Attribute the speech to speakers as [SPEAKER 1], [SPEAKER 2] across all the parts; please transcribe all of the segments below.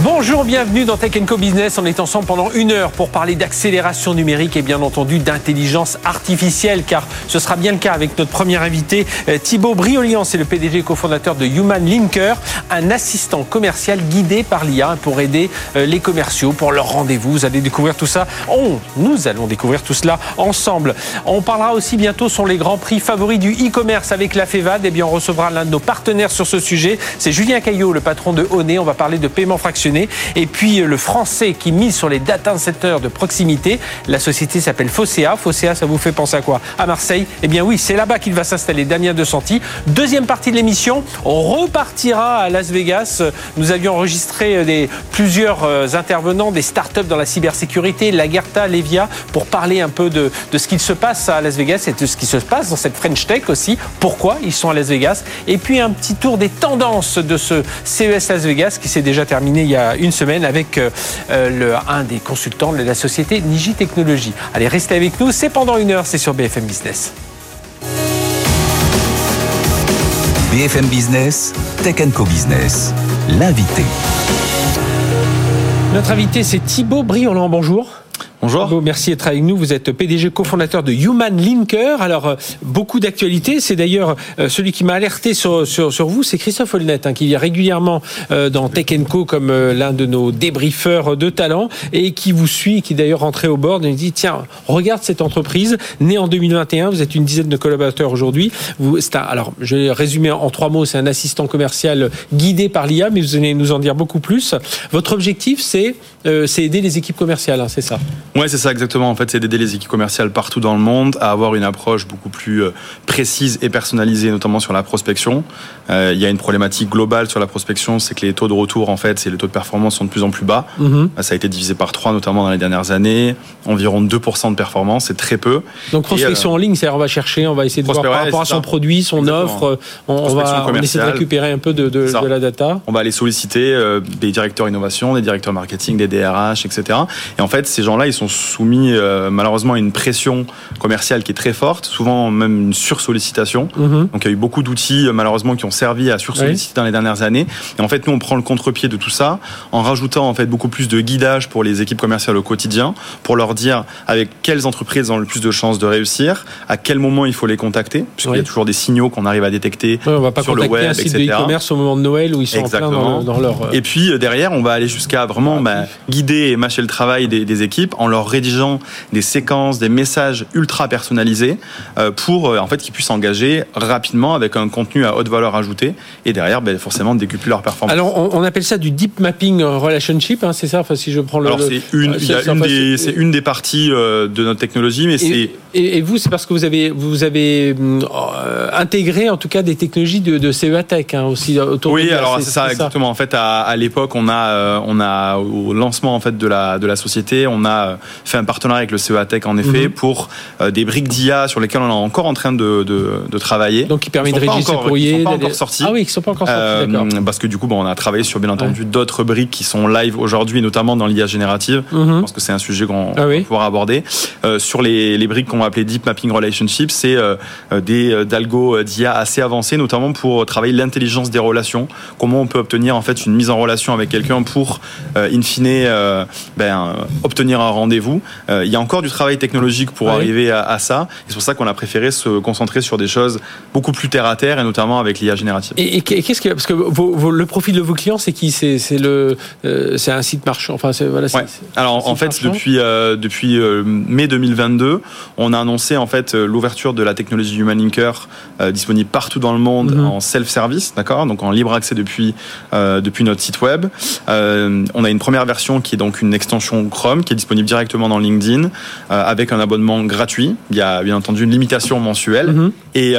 [SPEAKER 1] Bonjour, bienvenue dans Tech Co Business. On est ensemble pendant une heure pour parler d'accélération numérique et bien entendu d'intelligence artificielle, car ce sera bien le cas avec notre premier invité, euh, Thibaut Briolian, c'est le PDG cofondateur de Human Linker, un assistant commercial guidé par l'IA pour aider euh, les commerciaux pour leur rendez-vous. Vous allez découvrir tout ça. Oh, nous allons découvrir tout cela ensemble. On parlera aussi bientôt sur les grands prix favoris du e-commerce avec la FEVAD. Et eh bien, on recevra l'un de nos partenaires sur ce sujet. C'est Julien Caillot, le patron de Honey. On va parler de paiement fractionné et puis euh, le français qui mise sur les data centers de proximité. La société s'appelle Fossea. Fossea, ça vous fait penser à quoi? À Marseille Eh bien oui, c'est là-bas qu'il va s'installer. Damien De Santi. Deuxième partie de l'émission, on repartira à Las Vegas. Nous avions enregistré euh, plusieurs euh, intervenants des startups dans la cybersécurité, Lagerta, Levia, pour parler un peu de, de ce qu'il se passe à Las Vegas et de ce qui se passe dans cette French Tech aussi. Pourquoi ils sont à Las Vegas? Et puis un petit tour des tendances de ce CES Las Vegas qui s'est déjà terminé il y a une semaine avec euh, euh, le, un des consultants de la société Niji Technologies. Allez, restez avec nous, c'est pendant une heure, c'est sur BFM Business.
[SPEAKER 2] BFM Business, Tech Co Business, l'invité.
[SPEAKER 1] Notre invité, c'est Thibaut Briolan. Bonjour.
[SPEAKER 3] Bonjour.
[SPEAKER 1] merci d'être avec nous. Vous êtes PDG cofondateur de Human Linker. Alors, euh, beaucoup d'actualités. C'est d'ailleurs euh, celui qui m'a alerté sur, sur, sur, vous, c'est Christophe Holnet, hein, qui vient régulièrement euh, dans Tech Co comme l'un de nos débriefeurs de talent et qui vous suit, qui d'ailleurs rentré au bord et dit tiens, regarde cette entreprise, née en 2021, vous êtes une dizaine de collaborateurs aujourd'hui. Alors, je vais résumer en trois mots, c'est un assistant commercial guidé par l'IA, mais vous allez nous en dire beaucoup plus. Votre objectif, c'est c'est aider les équipes commerciales, hein, c'est ça
[SPEAKER 3] Ouais, c'est ça exactement. En fait, c'est d'aider les équipes commerciales partout dans le monde à avoir une approche beaucoup plus euh, précise et personnalisée, notamment sur la prospection. Euh, il y a une problématique globale sur la prospection, c'est que les taux de retour, en fait, c'est les taux de performance sont de plus en plus bas. Mhm. Ça a été divisé par trois, notamment dans les dernières années. Environ 2% de performance, c'est très peu.
[SPEAKER 1] Donc prospection euh, en ligne, c'est on va chercher, on va essayer de voir par rapport à son produit, son offre, on, va essayer de récupérer un peu de, de, de, la data.
[SPEAKER 3] On va aller solliciter des directeurs innovation, des directeurs marketing, des DRH, etc. Et en fait, ces gens-là, ils sont soumis euh, malheureusement à une pression commerciale qui est très forte, souvent même une sursollicitation. Mhm. Donc il y a eu beaucoup d'outils euh, malheureusement qui ont servi à sursolliciter dans les dernières années. Et en fait, nous on prend le contre-pied de tout ça en rajoutant en fait beaucoup plus de guidage pour les équipes commerciales au quotidien, pour leur dire avec quelles entreprises ont le plus de chances de réussir, à quel moment il faut les contacter, puisqu'il y a toujours des signaux qu'on arrive à détecter
[SPEAKER 1] on va pas sur le web, un site etc. de e-commerce au moment de Noël où ils sont Exactement. En plein dans, leur. Euh,
[SPEAKER 3] et puis derrière, on va aller jusqu'à vraiment bah, guider et mâcher le travail des, des équipes en leur rédigeant des séquences, des messages ultra personnalisés euh, pour euh, en fait qu'ils puissent s'engager rapidement avec un contenu à haute valeur ajoutée et derrière ben, forcément décupler leur performance.
[SPEAKER 1] Alors on, appelle ça du deep mapping relationship, hein, c'est ça? Enfin, si je prends le.
[SPEAKER 3] Alors c'est une, une, des, c'est une des parties euh, de notre technologie, mais c'est.
[SPEAKER 1] Et, vous, c'est parce que vous avez vous avez intégré en tout cas des technologies de, de CEA Tech hein, aussi autour.
[SPEAKER 3] Oui, alors c'est ça, exactement. En fait, à, à l'époque, on a on a au lancement en fait de la de la société, on a fait un partenariat avec le CEA Tech en effet mhm. pour euh, des briques d'IA sur lesquelles on est encore en train de, de, travailler.
[SPEAKER 1] Donc qui permet de rédiger ce courrier.
[SPEAKER 3] Ils sont pas encore sortis.
[SPEAKER 1] Ah oui, ils sont pas encore sortis. Euh,
[SPEAKER 3] parce que du coup, bon, on a travaillé sur bien entendu d'autres briques qui sont live aujourd'hui, notamment dans l'IA générative. Mhm. Je pense que c'est un sujet qu'on ah va pouvoir aborder. Euh, sur les, les briques qu'on va appeler Deep Mapping Relationship, c'est des d'algo d'IA assez avancés, notamment pour travailler l'intelligence des relations. Comment on peut obtenir en fait une mise en relation avec quelqu'un pour, in fine, ben, obtenir un rendez-vous il y a encore du travail technologique pour arriver à, ça. C'est pour ça qu'on a préféré se concentrer sur des choses beaucoup plus terre à terre et notamment avec l'IA générative.
[SPEAKER 1] Et, qu'est-ce que parce que le profil de vos clients, c'est qui? C'est le euh, c'est un site marchand. Enfin, voilà.
[SPEAKER 3] Alors en fait, depuis euh, depuis euh, mai 2022, on a annoncé en fait l'ouverture de la technologie Human Linker disponible partout dans le monde mhm. en self-service, d'accord, donc en libre accès depuis depuis notre site web. on a une première version qui est donc une extension Chrome qui est disponible directement dans LinkedIn euh, avec un abonnement gratuit. Il y a bien entendu une limitation mensuelle. Mhm. Et,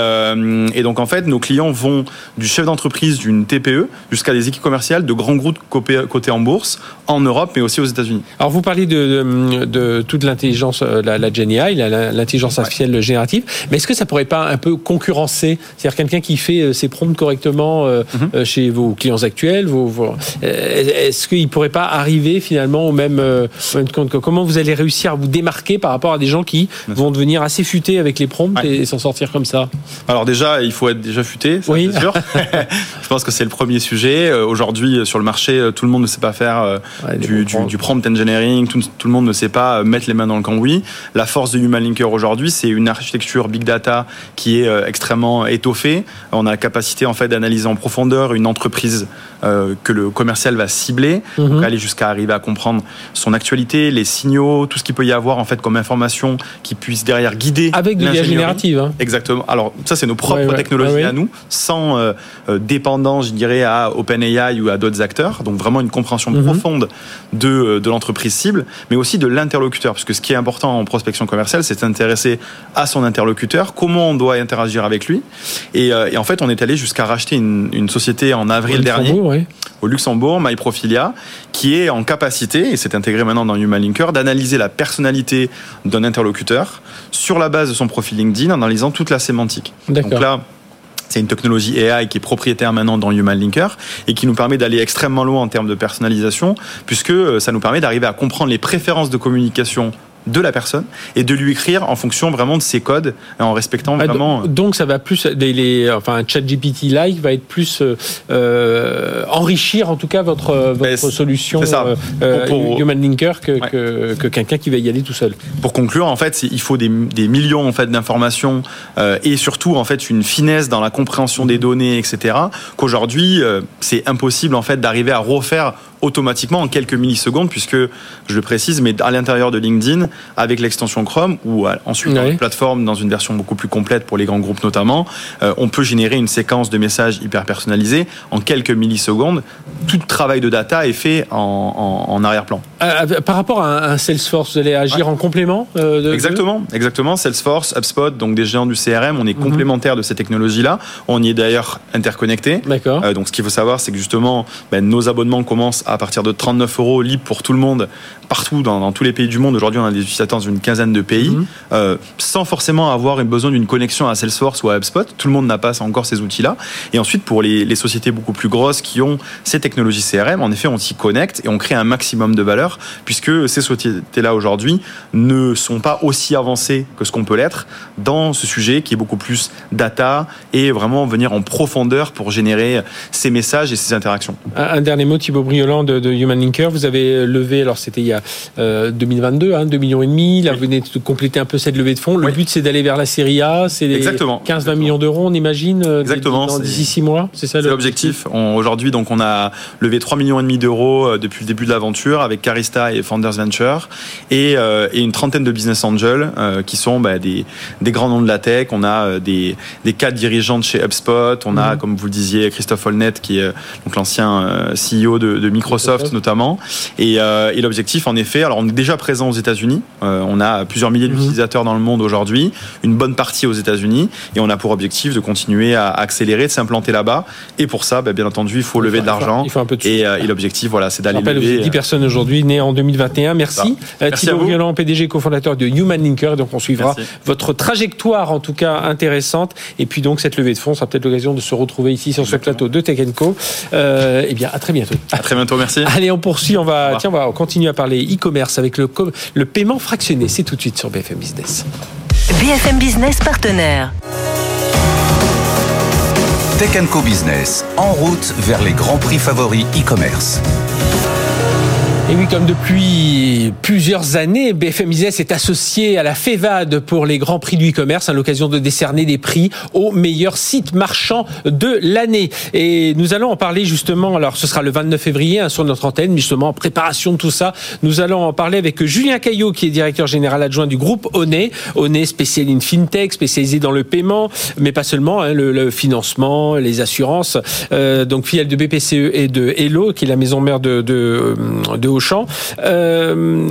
[SPEAKER 3] et, donc en fait, nos clients vont du chef d'entreprise d'une TPE jusqu'à des équipes commerciales de grands groupes cotés en bourse en Europe, mais aussi aux États-Unis.
[SPEAKER 1] Alors vous parlez de, de, toute l'intelligence, la, la GenAI, l'intelligence artificielle générative, mais est-ce que ça pourrait pas un peu concurrencer, c'est-à-dire quelqu'un qui fait ses prompts correctement mhm. chez vos clients actuels, vos, est-ce qu'il pourrait pas arriver finalement au même, comment vous allez réussir à vous démarquer par rapport à des gens qui vont devenir assez futés avec les prompts et, s'en sortir comme ça?
[SPEAKER 3] Alors déjà, il faut être déjà futé, ça oui. c'est sûr. Je pense que c'est le premier sujet. Euh, aujourd'hui, sur le marché, euh, tout le monde ne sait pas faire euh, du, du, prompt engineering, tout, tout, le monde ne sait pas mettre les mains dans le cambouis. La force de Human Linker aujourd'hui, c'est une architecture big data qui est extrêmement étoffée. On a la capacité en fait d'analyser en profondeur une entreprise que le commercial va cibler, mhm. aller jusqu'à arriver à comprendre son actualité, les signaux, tout ce qu'il peut y avoir en fait comme information qui puisse derrière guider.
[SPEAKER 1] Avec de l'IA générative. Hein.
[SPEAKER 3] Exactement. Alors ça c'est nos propres technologies à nous, sans euh, euh, dépendance, je dirais, à OpenAI ou à d'autres acteurs. Donc vraiment une compréhension mhm. profonde de, euh, de l'entreprise cible, mais aussi de l'interlocuteur. Parce que ce qui est important en prospection commerciale, c'est s'intéresser à son interlocuteur, comment on doit interagir avec lui. Et, et en fait, on est allé jusqu'à racheter une, une, société en avril dernier au Luxembourg, MyProfilia, qui est en capacité, et c'est intégré maintenant dans Human Linker, d'analyser la personnalité d'un interlocuteur sur la base de son profil LinkedIn, en analysant toute la sémantique. Donc là, c'est une technologie AI qui est propriétaire maintenant dans Human Linker et qui nous permet d'aller extrêmement loin en termes de personnalisation, puisque euh, ça nous permet d'arriver à comprendre les préférences de communication de la personne et de lui écrire en fonction vraiment de ses codes en respectant ah, vraiment.
[SPEAKER 1] Euh, donc ça va plus, les, les enfin ChatGPT like va être plus euh, euh, enrichir en tout cas votre votre solution Human Linker que, que, quelqu'un qui va y aller tout seul.
[SPEAKER 3] Pour conclure, en fait, il faut des, des millions en fait d'informations et surtout en fait une finesse dans la compréhension des données, etc. Qu'aujourd'hui c'est impossible en fait d'arriver à refaire automatiquement en quelques millisecondes, puisque, je le précise, mais à l'intérieur de LinkedIn, avec l'extension Chrome, ou ensuite dans une plateforme, dans une version beaucoup plus complète pour les grands groupes notamment, euh, on peut générer une séquence de messages hyper personnalisés en quelques millisecondes. Tout travail de data est fait en, arrière-plan.
[SPEAKER 1] Euh, euh, par rapport à un Salesforce, vous allez agir en complément
[SPEAKER 3] Exactement, exactement. Salesforce, HubSpot, donc des géants du CRM, on est complémentaire de ces technologies-là. On y est d'ailleurs interconnecté.
[SPEAKER 1] D'accord.
[SPEAKER 3] donc ce qu'il faut savoir, c'est que justement, ben, nos abonnements commencent à partir de 39 euros libre pour tout le monde partout dans, tous les pays du monde. Aujourd'hui, on a des utilisateurs dans une quinzaine de pays, mhm. euh, sans forcément avoir besoin d'une connexion à Salesforce ou à HubSpot. Tout le monde n'a pas encore ces outils-là. Et ensuite, pour les, sociétés beaucoup plus grosses qui ont ces technologies CRM, en effet, on s'y connecte et on crée un maximum de valeur, puisque ces sociétés-là aujourd'hui ne sont pas aussi avancées que ce qu'on peut l'être dans ce sujet qui est beaucoup plus data et vraiment venir en profondeur pour générer ces messages et ces interactions.
[SPEAKER 1] Un, dernier mot, Thibaut Briolant de, Human Linker. Vous avez levé, alors c'était il y a 2022, hein, 2 millions et demi. Là, vous venez de compléter un peu cette levée de fonds. Le but, c'est d'aller vers la série A. C'est 15-20 millions d'euros, on imagine,
[SPEAKER 3] euh, Exactement.
[SPEAKER 1] d'ici 6 mois.
[SPEAKER 3] C'est ça l'objectif. Aujourd'hui, donc, on a levé 3 millions et demi d'euros euh, depuis le début de l'aventure avec Carista et Founders Venture et, euh, une trentaine de business angels qui sont bah, des, grands noms de la tech. On a des, des cadres dirigeants de chez HubSpot. On a, mhm. comme vous le disiez, Christophe Holnet, qui est donc l'ancien CEO de, de Microsoft Microsoft notamment. Euh, et, l'objectif, en effet, alors on est déjà présent aux États-Unis. Euh, on a plusieurs milliers mhm. d'utilisateurs dans le monde aujourd'hui, une bonne partie aux États-Unis, et on a pour objectif de continuer à accélérer, de s'implanter là-bas. Et pour ça, bah, bien entendu, il faut lever de l'argent. Il faut un peu de euh, et, l'objectif, voilà, c'est d'aller lever.
[SPEAKER 1] 10 personnes aujourd'hui nées en 2021. Merci. Merci Thibaut Violent, PDG, cofondateur de Human Linker. Donc on suivra votre trajectoire, en tout cas intéressante. Et puis donc cette levée de fonds sera peut-être l'occasion de se retrouver ici sur ce plateau de Tech Co. eh bien, à très bientôt.
[SPEAKER 3] À très bientôt merci.
[SPEAKER 1] Allez, on poursuit, on va, tiens, on va continuer à parler e-commerce avec le, le paiement fractionné. C'est tout de suite sur BFM Business.
[SPEAKER 4] BFM Business partenaire.
[SPEAKER 2] Tech Co Business, en route vers les grands prix favoris e-commerce.
[SPEAKER 1] Et oui, comme depuis plusieurs années, BFM Business est associé à la FEVAD pour les grands prix du e-commerce à l'occasion de décerner des prix aux meilleurs sites marchands de l'année. Et nous allons en parler justement, alors ce sera le 29 février hein, sur notre antenne, justement en préparation de tout ça. Nous allons en parler avec Julien Caillot qui est directeur général adjoint du groupe ONE. ONE spécialisé in FinTech, spécialisé dans le paiement, mais pas seulement, hein, le, financement, les assurances. Euh, donc filiale de BPCE et de Hello, qui est la maison mère de, de, de Auchan.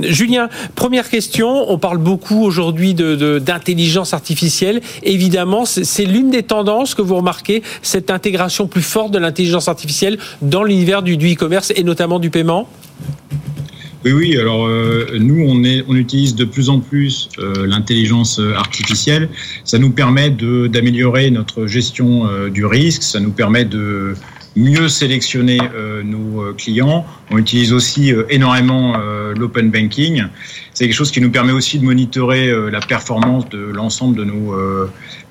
[SPEAKER 1] Julien, première question. On parle beaucoup aujourd'hui d'intelligence artificielle. Évidemment, c'est l'une des tendances que vous remarquez, cette intégration plus forte de l'intelligence artificielle dans l'univers du e-commerce et notamment du paiement?
[SPEAKER 5] Oui, oui. Alors euh, nous, on, utilise de plus en plus euh, l'intelligence artificielle. Ça nous permet d'améliorer notre gestion euh, du risque. Ça nous permet de mieux sélectionner nos clients. On utilise aussi énormément l'open banking. C'est quelque chose qui nous permet aussi de monitorer la performance de l'ensemble de nos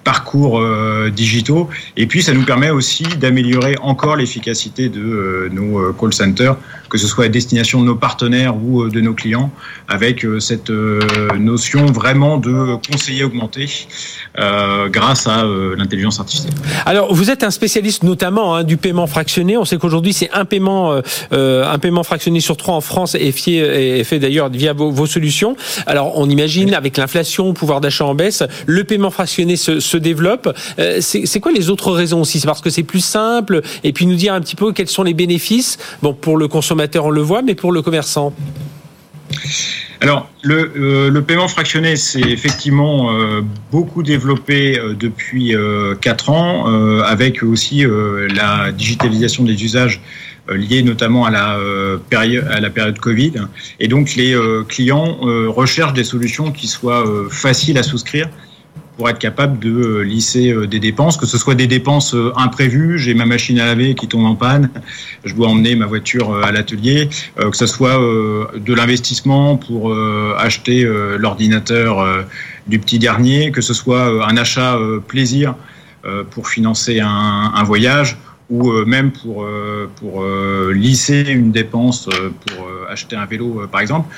[SPEAKER 5] parcours euh, digitaux. Et puis, ça nous permet aussi d'améliorer encore l'efficacité de euh, nos euh, call centers, que ce soit à destination de nos partenaires ou de nos clients, avec cette notion vraiment de conseiller augmenté grâce à l'intelligence artificielle.
[SPEAKER 1] Alors, vous êtes un spécialiste notamment hein, du paiement fractionné. On sait qu'aujourd'hui, c'est un paiement, un paiement fractionné sur trois en France et, fié, fait d'ailleurs via vos, vos, solutions. Alors, on imagine avec l'inflation, pouvoir d'achat en baisse, le paiement fractionné se, se développe. Euh, c'est quoi les autres raisons aussi? C'est parce que c'est plus simple et puis nous dire un petit peu quels sont les bénéfices? Bon, pour le consommateur, on le voit, mais pour le commerçant?
[SPEAKER 5] Alors, le, euh, paiement fractionné, c'est effectivement euh, beaucoup développé depuis 4 ans, avec aussi la digitalisation des usages liés notamment à la période Covid. Et donc, les clients recherchent des solutions qui soient faciles à souscrire pour être capable de euh, lisser euh, des dépenses, que ce soit des dépenses euh, imprévues, j'ai ma machine à laver qui tombe en panne, je dois emmener ma voiture à l'atelier, que ce soit de l'investissement pour acheter l'ordinateur du petit dernier, que ce soit un achat plaisir pour financer un, voyage ou même pour, lisser une dépense pour acheter un vélo, par exemple.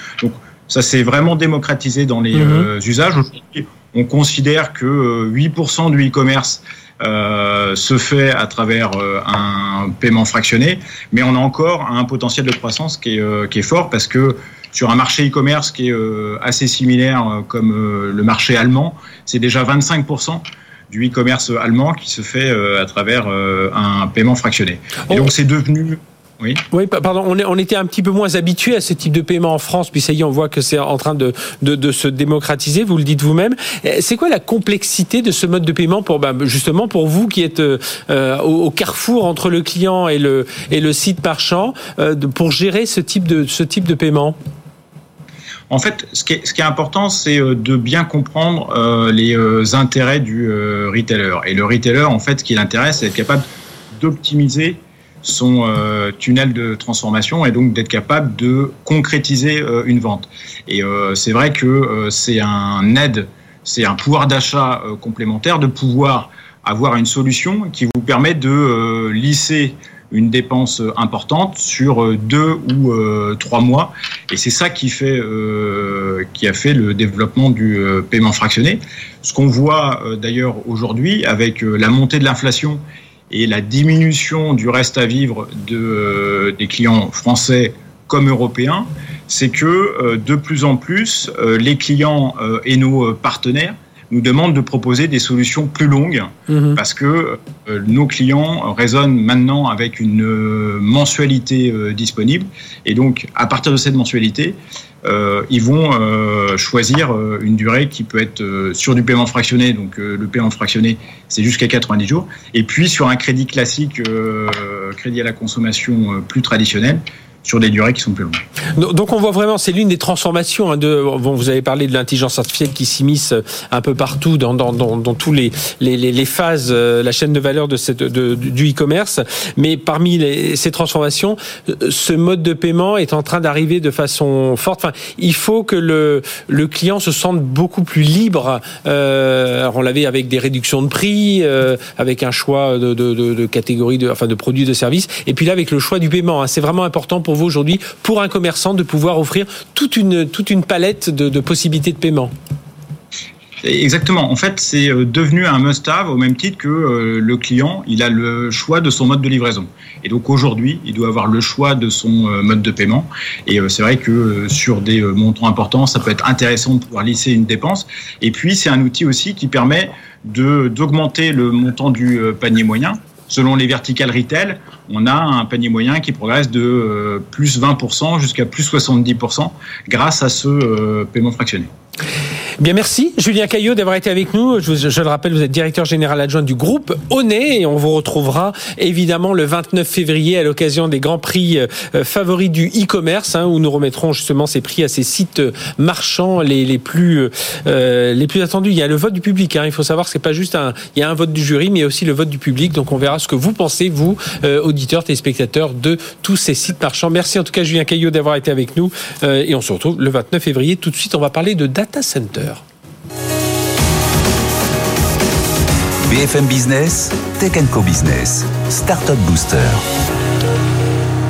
[SPEAKER 5] Ça s'est vraiment démocratisé dans les mmh. usages. Aujourd'hui, on considère que 8% euh, du e-commerce euh, se fait à travers euh, un paiement fractionné, mais on a encore un potentiel de croissance qui est, fort parce que sur un marché e-commerce qui est assez similaire comme le marché allemand, c'est déjà 25% du e-commerce allemand qui se fait à travers un paiement fractionné. Et donc c'est devenu
[SPEAKER 1] oui. Oui, pardon. On, est, on était un petit peu moins habitué à ce type de paiement en France, puis ça y est, on voit que c'est en train de, de, se démocratiser. Vous le dites vous-même. Eh, c'est quoi la complexité de ce mode de paiement pour ben, justement pour vous qui êtes euh, au, carrefour entre le client et le et le site marchand euh, pour gérer ce type de ce type de paiement?
[SPEAKER 5] En fait, ce qui est, ce qui est important, c'est euh, de bien comprendre les intérêts du retailer. Et le retailer, en fait, ce qui l'intéresse, c'est être capable d'optimiser son euh, tunnel de transformation et donc d'être capable de concrétiser euh, une vente. Et euh, c'est vrai que c'est un aide, c'est un pouvoir d'achat complémentaire de pouvoir avoir une solution qui vous permet de lisser une dépense importante sur deux ou trois mois. Et c'est ça qui fait, qui a fait le développement du paiement fractionné. Ce qu'on voit d'ailleurs aujourd'hui avec la montée de l'inflation et la diminution du reste à vivre de, euh, des clients français comme européens, c'est que euh, de plus en plus, euh, les clients et nos partenaires nous demandent de proposer des solutions plus longues mhm. parce que nos clients raisonnent maintenant avec une mensualité disponible et donc à partir de cette mensualité, euh, ils vont euh, choisir euh, une durée qui peut être sur du paiement fractionné, donc le paiement fractionné c'est jusqu'à 90 jours, et puis sur un crédit classique, crédit à la consommation plus traditionnel,
[SPEAKER 1] Donc on voit vraiment, c'est l'une des transformations. Hein, de, bon, vous avez parlé de l'intelligence artificielle qui s'immisce un peu partout dans, dans, dans, dans tous les, les, les, phases, euh, la chaîne de valeur de cette, de, du e-commerce. Mais parmi les, ces transformations, euh, ce mode de paiement est en train d'arriver de façon forte. Enfin, il faut que le, le client se sente beaucoup plus libre. Euh, alors on l'avait avec des réductions de prix, euh, avec un choix de, de, de, catégories, de, enfin de produits, de services. Et puis là avec le choix du paiement, hein, c'est vraiment important pour aujourd'hui pour un commerçant de pouvoir offrir toute une, toute une palette de, possibilités de paiement
[SPEAKER 5] Exactement. En fait, c'est euh, devenu un must-have au même titre que euh, le client, il a le choix de son mode de livraison. Et donc aujourd'hui, il doit avoir le choix de son euh, mode de paiement. Et c'est vrai que sur des montants importants, ça peut être intéressant de pouvoir lisser une dépense. Et puis, c'est un outil aussi qui permet d'augmenter le montant du panier moyen selon les verticales retail, on a un panier moyen qui progresse de plus 20% jusqu'à plus 70% grâce à ce paiement fractionné.
[SPEAKER 1] Bien, merci Julien Caillot d'avoir été avec nous. Je, je, le rappelle, vous êtes directeur général adjoint du groupe Onet et on vous retrouvera évidemment le 29 février à l'occasion des grands prix euh, favoris du e-commerce hein, où nous remettrons justement ces prix à ces sites marchands les, plus euh, les plus attendus. Il y a le vote du public. Hein. Il faut savoir que c'est pas juste un il y a un vote du jury mais aussi le vote du public. Donc on verra ce que vous pensez vous euh, auditeurs téléspectateurs de tous ces sites marchands. Merci en tout cas Julien Caillot d'avoir été avec nous euh, et on se retrouve le 29 février. Tout de suite on va parler de data center.
[SPEAKER 2] BFM Business, Tech Co Business, Startup Booster.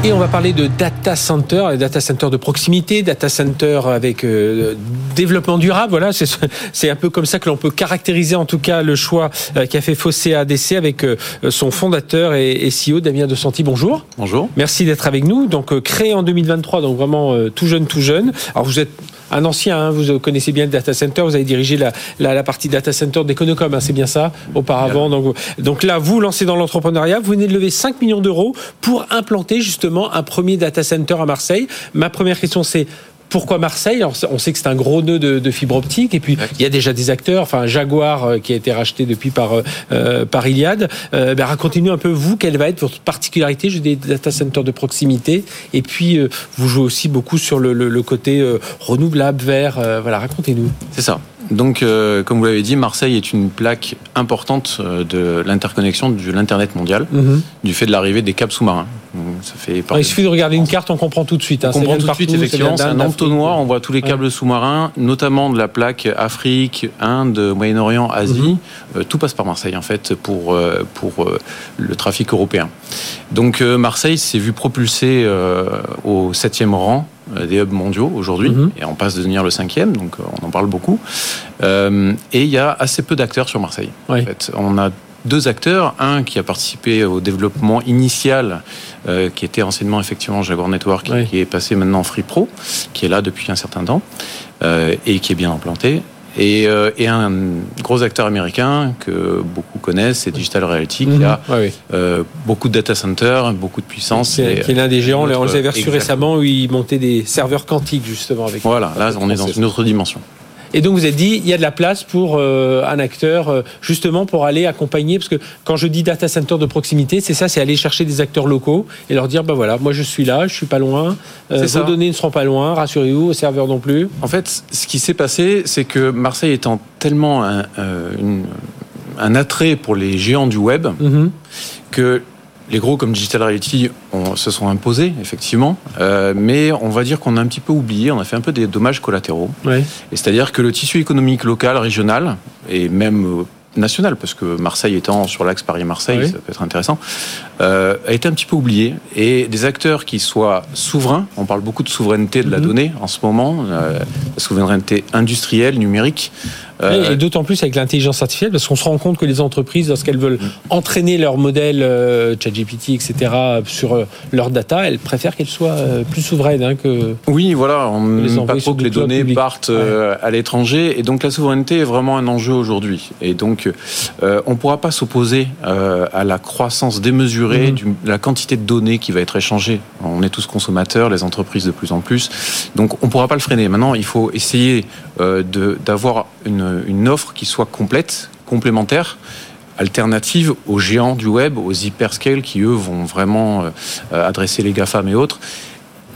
[SPEAKER 1] Et on va parler de data center, data center de proximité, data center avec euh, développement durable. Voilà, c'est un peu comme ça que l'on peut caractériser en tout cas le choix euh, qu'a fait Fossé ADC avec euh, son fondateur et, et, CEO Damien De Santi. Bonjour.
[SPEAKER 6] Bonjour.
[SPEAKER 1] Merci d'être avec nous. Donc créé en 2023, donc vraiment tout jeune, tout jeune. Alors vous êtes un ancien, hein, vous connaissez bien le data center, vous avez dirigé la, la, la partie data center d'Econocom, hein, c'est bien ça, auparavant. Donc, donc là, vous lancez dans l'entrepreneuriat, vous venez de lever 5 millions d'euros pour implanter justement un premier data center à Marseille. Ma première question, c'est pourquoi Marseille? On sait que c'est un gros nœud de, fibre optique, et puis il y a déjà des acteurs, enfin Jaguar euh, qui a été racheté depuis par euh, euh, par Iliad. Ben, racontez-nous un peu vous quelle va être votre particularité, j'ai des data centers de proximité, et puis vous jouez aussi beaucoup sur le, le côté renouvelable, vert. voilà, racontez-nous.
[SPEAKER 6] C'est ça. Donc, euh, comme vous l'avez dit, Marseille est une plaque importante euh, de l'interconnexion de l'Internet mondial, mhm. du fait de l'arrivée des câbles sous-marins.
[SPEAKER 1] Ça fait il suffit de regarder une carte, on comprend tout de suite.
[SPEAKER 6] Hein. On comprend tout de suite, effectivement. C'est un entonnoir, on voit tous les câbles sous-marins, notamment de la plaque Afrique, Inde, Moyen-Orient, Asie. Mhm. Euh, tout passe par Marseille, en fait, pour, pour le trafic européen. Donc, Marseille s'est vu propulsé au septième rang euh, des hubs mondiaux aujourd'hui, mhm. et on passe de devenir le cinquième, donc euh, on en parle beaucoup. Euh, et il y a assez peu d'acteurs sur Marseille. En fait. On a deux acteurs, un qui a participé au développement initial, qui était anciennement effectivement Jaguar Network, qui est passé maintenant en Free Pro, qui est là depuis un certain temps, et qui est bien implanté. Euh, et, un gros acteur américain que beaucoup connaissent, c'est Digital Realty, qui mhm. a euh, beaucoup de data centers, beaucoup de puissance.
[SPEAKER 1] Qui est, l'un des géants. on les avait reçus récemment où ils montaient des serveurs quantiques justement avec.
[SPEAKER 6] Voilà, là on est dans une autre dimension.
[SPEAKER 1] Et donc vous avez dit, il y a de la place pour euh, un acteur, euh, justement pour aller accompagner, parce que quand je dis data center de proximité, c'est ça, c'est aller chercher des acteurs locaux et leur dire, ben voilà, moi je suis là, je suis pas loin, euh, vos données ne seront pas loin, rassurez-vous, au serveur non plus.
[SPEAKER 6] En fait, ce qui s'est passé, c'est que Marseille étant tellement un, un, attrait pour les géants du web, mm-hmm. que les gros comme Digital Reality se sont imposés, effectivement, euh, mais on va dire qu'on a un petit peu oublié, on a fait un peu des dommages collatéraux. Et c'est-à-dire que le tissu économique local, régional, et même euh, national, parce que Marseille étant sur l'axe Paris-Marseille, ça peut être intéressant, euh, a été un petit peu oublié. Et des acteurs qui soient souverains, on parle beaucoup de souveraineté de la mhm. donnée en ce moment, la souveraineté industrielle, numérique,
[SPEAKER 1] euh, et d'autant plus avec l'intelligence artificielle, parce qu'on se rend compte que les entreprises, lorsqu'elles veulent entraîner leur modèle euh, ChatGPT, etc., sur euh, leur data, elles préfèrent qu'elles soient plus souveraines hein, que.
[SPEAKER 6] Oui, voilà, on ne pas trop que les données partent à l'étranger, et donc la souveraineté est vraiment un enjeu aujourd'hui. Et donc, on ne pourra pas s'opposer à la croissance démesurée de la quantité de données qui va être échangée. On est tous consommateurs, les entreprises de plus en plus, donc on ne pourra pas le freiner. Maintenant, il faut essayer d'avoir une une, offre qui soit complète, complémentaire alternative aux géants du web, aux hyperscales qui, eux, vont vraiment euh, adresser les GAFAM et autres.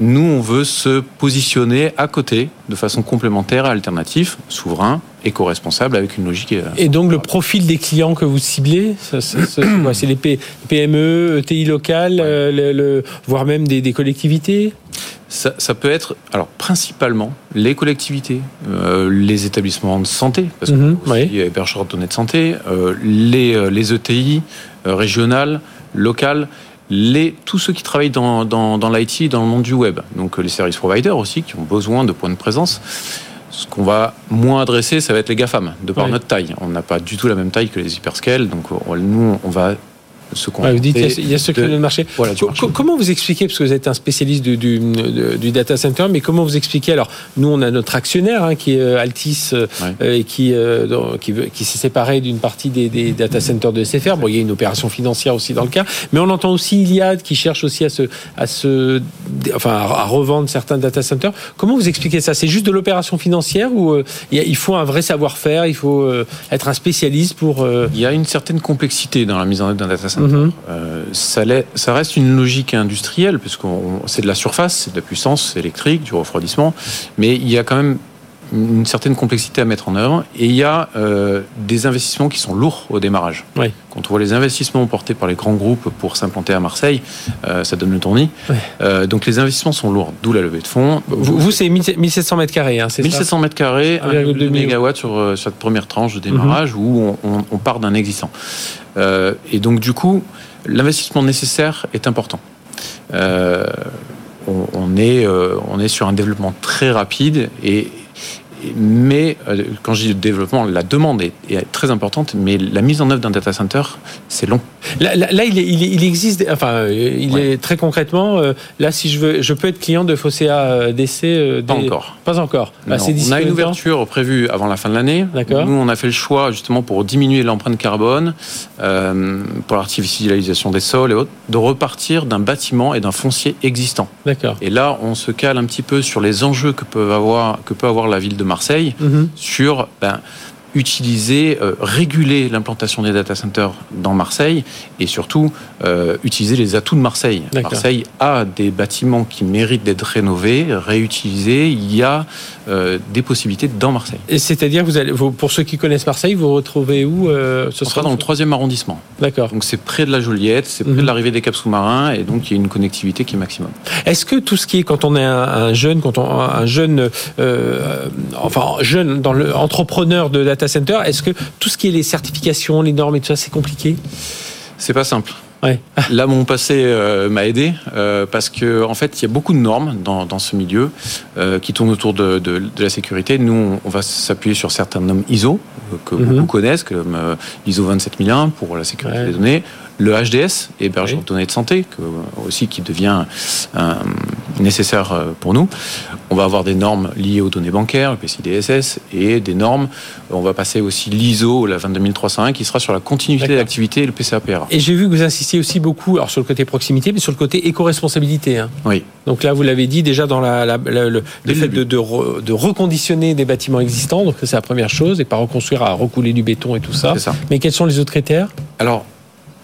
[SPEAKER 6] Nous, on veut se positionner à côté, de façon complémentaire, alternative, souverain, éco-responsable, avec une logique. Euh,
[SPEAKER 1] et donc, le profil des clients que vous ciblez, c'est les PME, ETI locales, euh, voire même des collectivités?
[SPEAKER 6] Ça, peut être, alors principalement, les collectivités, euh, les établissements de santé, parce que mmh, aussi oui. hébergeurs de données de santé, euh, les, les ETI régionales, locales, les, tous ceux qui travaillent dans, dans, dans l'IT, dans le monde du web. Donc les service providers aussi, qui ont besoin de points de présence. Ce qu'on va moins adresser, ça va être les GAFAM, de par notre taille. On n'a pas du tout la même taille que les hyperscales, donc nous, on va
[SPEAKER 1] vous dites il y a ce créneau de marché. Voilà, Comment vous expliquez, parce que vous êtes un spécialiste du, du, data center, mais comment vous expliquez Alors, nous, on a notre actionnaire hein, qui est euh, Altis euh, et qui, qui, qui s'est séparé d'une partie des, des, data centers de SFR. Bon, il y a une opération financière aussi dans le cas, mais on entend aussi Iliad qui cherche aussi à se, à se, enfin, à revendre certains data centers. Comment vous expliquez ça? C'est juste de l'opération financière ou il faut un vrai savoir-faire, il faut être un spécialiste pour.
[SPEAKER 6] Il y a une certaine complexité dans la mise en œuvre d'un data center. Mhm. Euh, ça, ça, reste une logique industrielle, puisque c'est de la surface, c'est de la puissance électrique, du refroidissement, mais il y a quand même une certaine complexité à mettre en œuvre et il y a euh, des investissements qui sont lourds au démarrage. Quand on voit les investissements portés par les grands groupes pour s'implanter à Marseille, euh, ça donne le tournis. donc les investissements sont lourds, d'où la levée de fonds.
[SPEAKER 1] Vous, c'est 1700 mètres carrés, hein, c'est
[SPEAKER 6] 1700 mètres carrés, 1,2 mégawatts sur cette première tranche de démarrage mhm. où on, on part d'un existant. et donc du coup, l'investissement nécessaire est important. Euh, on, est, euh, on est sur un développement très rapide et, mais euh, quand je dis développement, la demande est, très importante, mais la mise en œuvre d'un data center, c'est long.
[SPEAKER 1] Là, il, existe, enfin, il est très concrètement, euh, là, si je veux, je peux être client de Fossea DC.
[SPEAKER 6] Euh, pas encore.
[SPEAKER 1] Pas encore.
[SPEAKER 6] Bah, on a une ouverture prévue avant la fin de l'année. D'accord. Nous, on a fait le choix justement pour diminuer l'empreinte carbone, pour l'artificialisation des sols et autres, de repartir d'un bâtiment et d'un foncier existant.
[SPEAKER 1] D'accord.
[SPEAKER 6] Et là, on se cale un petit peu sur les enjeux que peut avoir, que peut avoir la ville de Marseille mhm. sur ben, utiliser, euh, réguler l'implantation des data centers dans Marseille et surtout euh, utiliser les atouts de Marseille. Marseille a des bâtiments qui méritent d'être rénovés, réutilisés. Il y a euh, des possibilités dans Marseille.
[SPEAKER 1] Et c'est-à-dire, vous allez, pour ceux qui connaissent Marseille, vous, vous retrouvez où
[SPEAKER 6] Ce sera dans le troisième arrondissement.
[SPEAKER 1] D'accord.
[SPEAKER 6] Donc c'est près de la Joliette, c'est près de mhm. l'arrivée des caps sous-marins et donc il y a une connectivité qui est maximum.
[SPEAKER 1] Est-ce que tout ce qui est quand on est un, jeune, quand on un jeune, enfin jeune dans le entrepreneur de data center. Est-ce que tout ce qui est les certifications, les normes et tout ça, c'est compliqué
[SPEAKER 6] C'est pas simple. Là, mon passé euh, m'a aidé euh, parce que en fait, il y a beaucoup de normes dans, ce milieu euh, qui tournent autour de, la sécurité. Nous, on, va s'appuyer sur certains normes ISO que mhm. beaucoup connaissent, comme l'ISO 27001 pour la sécurité des données, le HDS, hébergement de données de santé, aussi qui devient euh, nécessaire euh, pour nous. On va avoir des normes liées aux données bancaires, le PCI-DSS, et des normes, on va passer aussi l'ISO, la 22301, qui sera sur la continuité d'activité et le PCAPR.
[SPEAKER 1] Et j'ai vu que vous insistiez aussi beaucoup alors sur le côté proximité, mais sur le côté éco-responsabilité. Hein.
[SPEAKER 6] Oui.
[SPEAKER 1] Donc là, vous l'avez dit déjà dans la, le, fait de, de, reconditionner des bâtiments existants, donc c'est la première chose, et pas reconstruire à recouler du béton et tout ça. ça. Mais quels sont les autres critères?
[SPEAKER 6] Alors,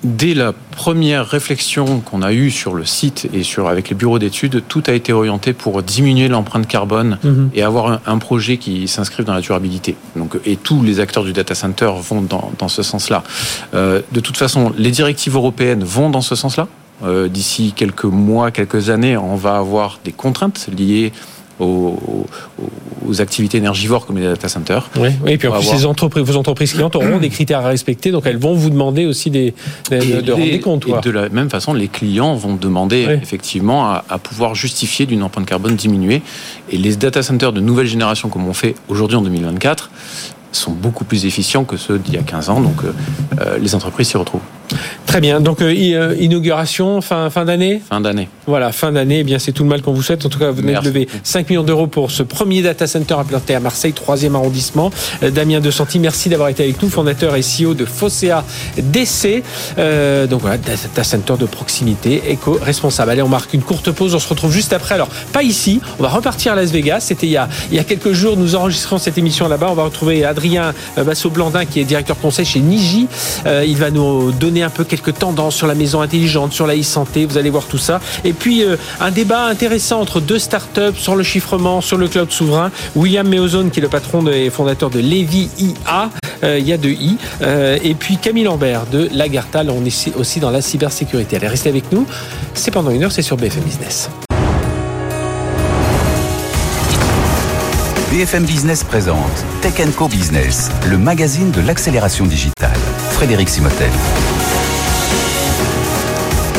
[SPEAKER 6] dès la première réflexion qu'on a eue sur le site et sur avec les bureaux d'études, tout a été orienté pour diminuer l'empreinte carbone mhm. et avoir un, projet qui s'inscrive dans la durabilité. Donc, et tous les acteurs du data center vont dans, dans ce sens-là. Euh, de toute façon, les directives européennes vont dans ce sens-là. Euh, D'ici quelques mois, quelques années, on va avoir des contraintes liées aux, activités énergivores comme les data centers.
[SPEAKER 1] Oui, et puis en plus, entreprises, vos entreprises clientes auront des critères à respecter, donc elles vont vous demander aussi des, de, rendre des comptes.
[SPEAKER 6] Et de la même façon, les clients vont demander effectivement à, à, pouvoir justifier d'une empreinte carbone diminuée. Et les data centers de nouvelle génération, comme on fait aujourd'hui en 2024, sont beaucoup plus efficients que ceux d'il y a 15 ans. Donc euh, euh, les entreprises s'y retrouvent.
[SPEAKER 1] Très bien. Donc euh, inauguration fin fin d'année.
[SPEAKER 6] Fin d'année.
[SPEAKER 1] Voilà, fin d'année. Eh bien, c'est tout le mal qu'on vous souhaite. En tout cas, vous venez de lever 5 millions d'euros pour ce premier data center implanté à Marseille, 3e arrondissement. Damien De Santi, merci d'avoir été avec nous, fondateur et CEO de Fossea DC. donc voilà, data center de proximité, éco-responsable. Allez, on marque une courte pause. On se retrouve juste après. Alors, pas ici. On va repartir à Las Vegas. C'était il y a il y a quelques jours. Nous enregistrons cette émission là-bas. On va retrouver Adrien Basso-Blandin, qui est directeur conseil chez Niji. Euh, il va nous donner un peu quelques tendances sur la maison intelligente, sur la e-santé. Vous allez voir tout ça. Et puis, euh, un débat intéressant entre deux startups sur le chiffrement, sur le cloud souverain. William Meozone, qui est le patron et fondateur de Levi IA. Euh, il y a deux I. et puis, Camille Lambert de Lagartal. On est aussi dans la cybersécurité. Allez, restez avec nous. C'est pendant une heure, c'est sur BFM Business.
[SPEAKER 2] BFM Business présente Tech Co Business, le magazine de l'accélération digitale. Frédéric Simotel.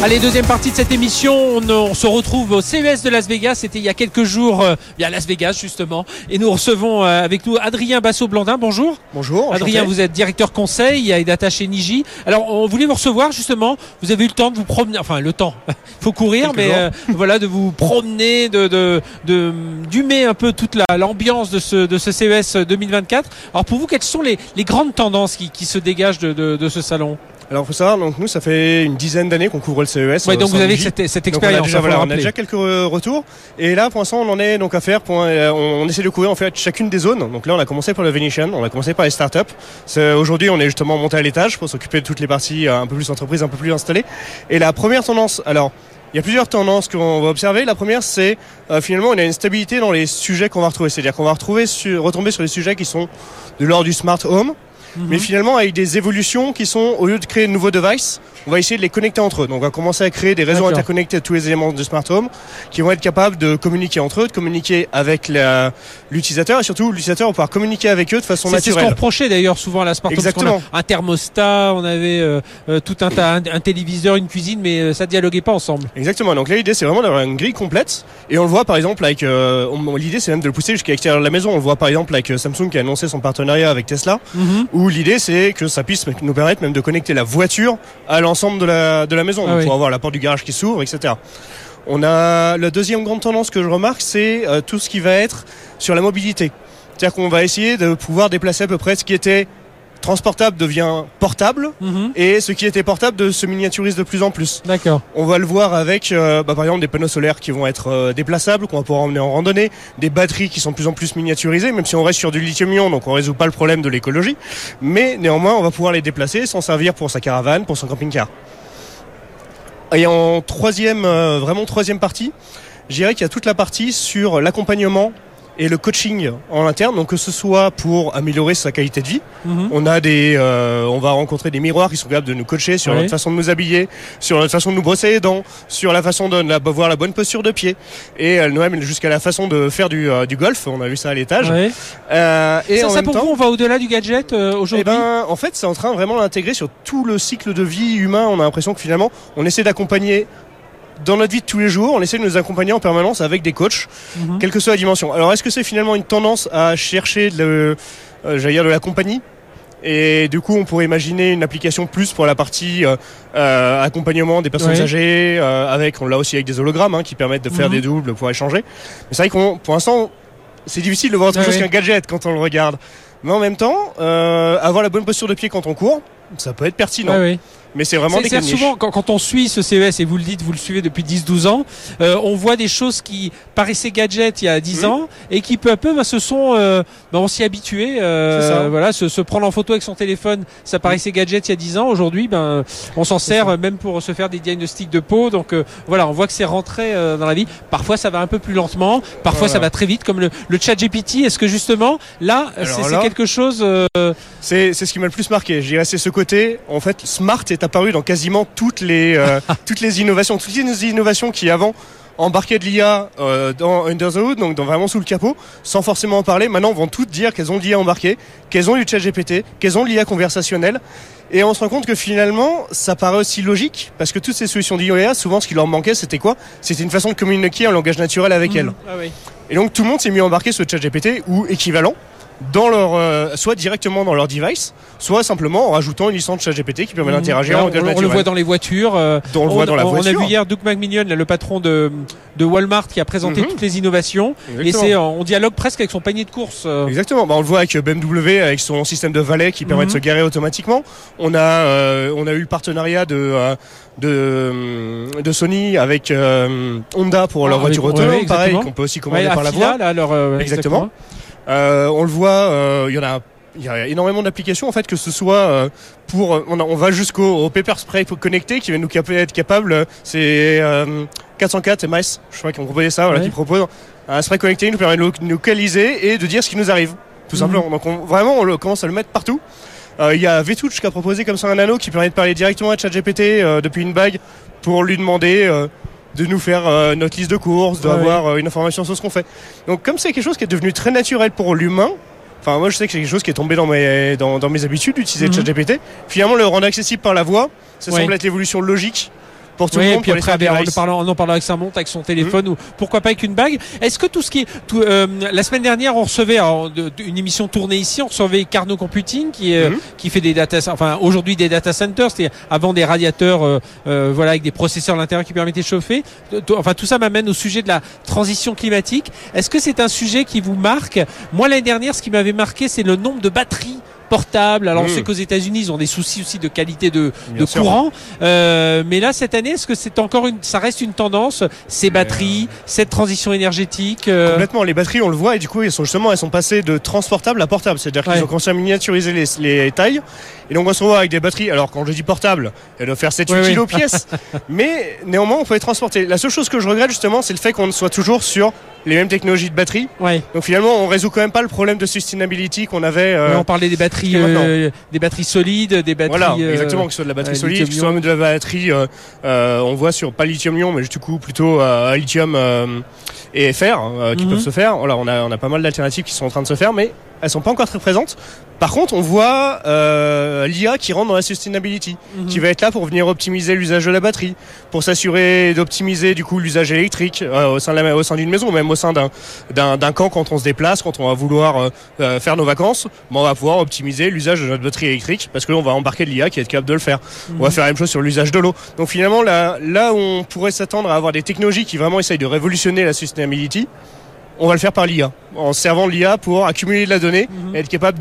[SPEAKER 1] Allez, deuxième partie de cette émission. On, se retrouve au CES de Las Vegas. C'était il y a quelques jours, euh, à Las Vegas justement. Et nous recevons euh, avec nous Adrien Basso-Blandin. Bonjour.
[SPEAKER 7] Bonjour.
[SPEAKER 1] Adrien, vous êtes directeur conseil à Edata chez Niji. Alors, on voulait vous recevoir justement. Vous avez eu le temps de vous promener. Enfin, le temps. Il faut courir, mais euh, voilà, de vous promener, de de d'humer un peu toute l'ambiance de ce de ce CES 2024. Alors, pour vous, quelles sont les, les grandes tendances qui, qui se dégagent de, de, de ce salon?
[SPEAKER 7] Alors, faut savoir, donc nous, ça fait une dizaine d'années qu'on couvre le CES.
[SPEAKER 1] Oui, donc vous avez cette, cette expérience.
[SPEAKER 7] On, a déjà, quelques retours. Et là, pour l'instant, on en est donc à faire. Pour, euh, on, essaie de couvrir en fait chacune des zones. Donc là, on a commencé par le Venetian, on a commencé par les startups. Aujourd'hui, on est justement monté à l'étage pour s'occuper de toutes les parties euh, un peu plus entreprises, un peu plus installées. Et la première tendance, alors. Il y a plusieurs tendances qu'on va observer. La première, c'est euh, finalement, on a une stabilité dans les sujets qu'on va retrouver. C'est-à-dire qu'on va retrouver sur, retomber sur les sujets qui sont de l'ordre du smart home, mais mhm. finalement avec des évolutions qui sont, au lieu de créer de nouveaux devices, on va essayer de les connecter entre eux. Donc on va commencer à créer des réseaux interconnectés à tous les éléments de smart home qui vont être capables de communiquer entre eux, de communiquer avec l'utilisateur et surtout l'utilisateur va pouvoir communiquer avec eux de façon naturelle.
[SPEAKER 1] C'est ce qu'on reprochait d'ailleurs souvent à la smart home.
[SPEAKER 7] Exactement.
[SPEAKER 1] un thermostat, on avait euh, euh, tout un, un, un, téléviseur, une cuisine, mais euh, ça dialoguait pas ensemble.
[SPEAKER 7] Exactement. Donc là l'idée c'est vraiment d'avoir une grille complète et on le voit par exemple avec l'idée c'est même de le pousser jusqu'à l'extérieur de la maison. On le voit par exemple avec Samsung qui a annoncé son partenariat avec Tesla mhm. où l'idée c'est que ça puisse nous permettre même de connecter la voiture à l'ensemble de la, de la maison ah pour avoir la porte du garage qui s'ouvre, etc. On a la deuxième grande tendance que je remarque, c'est euh, tout ce qui va être sur la mobilité. C'est-à-dire qu'on va essayer de pouvoir déplacer à peu près ce qui était transportable devient portable mhm. et ce qui était portable de se miniaturise de plus en plus.
[SPEAKER 1] D'accord.
[SPEAKER 7] On va le voir avec euh, bah, par exemple des panneaux solaires qui vont être euh, déplaçables, qu'on va pouvoir emmener en randonnée, des batteries qui sont de plus en plus miniaturisées, même si on reste sur du lithium-ion, donc on résout pas le problème de l'écologie, mais néanmoins on va pouvoir les déplacer, s'en servir pour sa caravane, pour son camping-car. Et en troisième, euh, vraiment troisième partie, je dirais qu'il y a toute la partie sur l'accompagnement et le coaching en interne, donc que ce soit pour améliorer sa qualité de vie. Mhm. On a des, euh, on va rencontrer des miroirs qui sont capables de nous coacher sur notre façon de nous habiller, sur notre façon de nous brosser les dents, sur la façon de voir la bonne posture de pied, et nous amène jusqu'à la façon de faire du, euh, du golf. On a vu ça à l'étage.
[SPEAKER 1] Euh, et ça, ça pour vous, on va au-delà du gadget euh, aujourd'hui.
[SPEAKER 7] Eh ben, en fait, c'est en train vraiment d'intégrer sur tout le cycle de vie humain. On a l'impression que finalement, on essaie d'accompagner dans notre vie de tous les jours, on essaie de nous accompagner en permanence avec des coachs, mhm. quelle que soit la dimension. Alors, est-ce que c'est finalement une tendance à chercher de, euh, dire de la compagnie? Et du coup, on pourrait imaginer une application plus pour la partie euh, euh accompagnement des personnes âgées, euh, avec, on l'a aussi avec des hologrammes hein, qui permettent de faire mhm. des doubles pour échanger. Mais c'est vrai qu'on, pour l'instant, c'est difficile de voir autre chose qu'un gadget quand on le regarde. Mais en même temps, avoir la bonne posture de pied quand on court, ça peut être pertinent. Mais c'est vraiment des
[SPEAKER 1] souvent quand, quand, on suit ce CES et vous le dites, vous le suivez depuis 10-12 ans, euh, on voit des choses qui paraissaient gadgets il y a 10 ans et qui peu à peu bah, se sont, euh, bah, on s'y habitué. Euh, voilà, se, se, prendre en photo avec son téléphone, ça paraissait gadget il y a 10 ans. Aujourd'hui, ben on s'en sert même pour se faire des diagnostics de peau. Donc euh, voilà, on voit que c'est rentré euh, dans la vie. Parfois ça va un peu plus lentement, parfois ça va très vite, comme le, le chat GPT. Est-ce que justement là, c'est quelque chose
[SPEAKER 7] C'est ce qui m'a le plus marqué. Je dirais c'est ce côté. En fait, smart est apparu dans quasiment toutes les, euh, toutes les innovations. Toutes les innovations qui avant embarquaient de l'IA euh, dans Under the Hood, donc dans, vraiment sous le capot, sans forcément en parler. Maintenant, vont toutes dire qu'elles ont de l'IA embarqué, qu'elles ont du chat GPT, qu'elles ont de l'IA conversationnelle. Et on se rend compte que finalement, ça paraît aussi logique, parce que toutes ces solutions d'IA, souvent ce qui leur manquait, c'était quoi? C'était une façon de communiquer en langage naturel avec mmh. elles. Ah Et donc tout le monde s'est mis à embarquer ce chat GPT, ou équivalent, dans leur, euh, soit directement dans leur device, soit simplement en rajoutant une licence ChatGPT qui permet mmh. d'interagir.
[SPEAKER 1] On, on, le voit dans les voitures. Euh,
[SPEAKER 7] on, le voit dans la
[SPEAKER 1] on
[SPEAKER 7] voiture.
[SPEAKER 1] a vu hier Doug McMillan, le patron de, de Walmart, qui a présenté mmh. toutes les innovations. Et c'est, on dialogue presque avec son panier de courses. Euh.
[SPEAKER 7] Exactement. Bah, on le voit avec BMW, avec son système de valet qui permet de mmh. se garer automatiquement. On a, on a eu le partenariat de de, de Sony avec Honda pour leur ah, voiture autonome, pareil, qu'on peut aussi commander par la voie.
[SPEAKER 1] Là, exactement.
[SPEAKER 7] exactement. Euh, on le voit, euh, il y en a il y a énormément d'applications en fait que ce soit euh, pour on, on va jusqu'au paper spray connecté qui va nous être capable c'est 404 MS je crois qu'ils ont proposé ça voilà, qui propose un spray connecté qui nous permet de localiser et de dire ce qui nous arrive tout mhm. simplement. Donc vraiment on le, commence à le mettre partout. Il y a Vetouch qui a proposé comme ça un anneau qui permet de parler directement à ChatGPT depuis une bague pour lui demander de nous faire euh, notre liste de courses, d'avoir euh, une information sur ce qu'on fait. Donc comme c'est quelque chose qui est devenu très naturel pour l'humain, Enfin, moi, je sais que c'est quelque chose qui est tombé dans mes, dans, mes habitudes d'utiliser le mhm. ChatGPT. Finalement, le rendre accessible par la voix, ça semble être l'évolution logique pour tout le monde.
[SPEAKER 1] puis après, en, parlant, en parlant avec sa montre, avec son téléphone mmh. ou pourquoi pas avec une bague. Est-ce que tout ce qui est tout, euh, la semaine dernière, on recevait alors, une émission tournée ici, on recevait Carnot Computing qui mmh. qui fait des data, enfin aujourd'hui des data centers, c'était avant des radiateurs, euh, euh, voilà avec des processeurs à l'intérieur qui permettaient de chauffer. Enfin tout ça m'amène au sujet de la transition climatique. Est-ce que c'est un sujet qui vous marque? Moi l'année dernière, ce qui m'avait marqué, c'est le nombre de batteries portable. Alors on mmh. sait qu'aux États-Unis ils ont des soucis aussi de qualité de, de courant, euh, mais là cette année est-ce que c'est encore une, ça reste une tendance ces batteries, euh, cette transition énergétique
[SPEAKER 7] euh... Complètement. Les batteries on le voit et du coup elles sont justement elles sont passées de transportables à portables, c'est-à-dire qu'ils ont commencé à miniaturiser les, les, tailles et donc on se retrouve avec des batteries. Alors quand je dis portable, elles doivent faire 7-8 kilos pièce, mais néanmoins on peut les transporter. La seule chose que je regrette justement c'est le fait qu'on soit toujours sur les mêmes technologies de batterie.
[SPEAKER 1] Ouais.
[SPEAKER 7] Donc finalement, on résout quand même pas le problème de sustainability qu'on avait.
[SPEAKER 1] On parlait des batteries, euh, des batteries solides, des batteries.
[SPEAKER 7] Voilà, euh, exactement, que ce soit de la batterie solide, que ce soit de la batterie. on voit sur pas lithium-ion, mais du coup plutôt à lithium et fer qui mhm. peuvent se faire. Voilà, on a on a pas mal d'alternatives qui sont en train de se faire, mais elles sont pas encore très présentes. Par contre, on voit euh, l'IA qui rentre dans la sustainability, mhm. qui va être là pour venir optimiser l'usage de la batterie, pour s'assurer d'optimiser du coup l'usage électrique euh, au sein de la, au sein d'une maison, même au sein d'un d'un camp quand on se déplace, quand on va vouloir euh, euh, faire nos vacances, on va pouvoir optimiser l'usage de notre batterie électrique parce que on va embarquer de l'IA qui est capable de le faire. On va mhm. faire la même chose sur l'usage de l'eau. Donc finalement, là, là où on pourrait s'attendre à avoir des technologies qui vraiment essayent de révolutionner la sustainability, on va le faire par l'IA, en servant l'IA pour accumuler de la donnée mhm. et être capable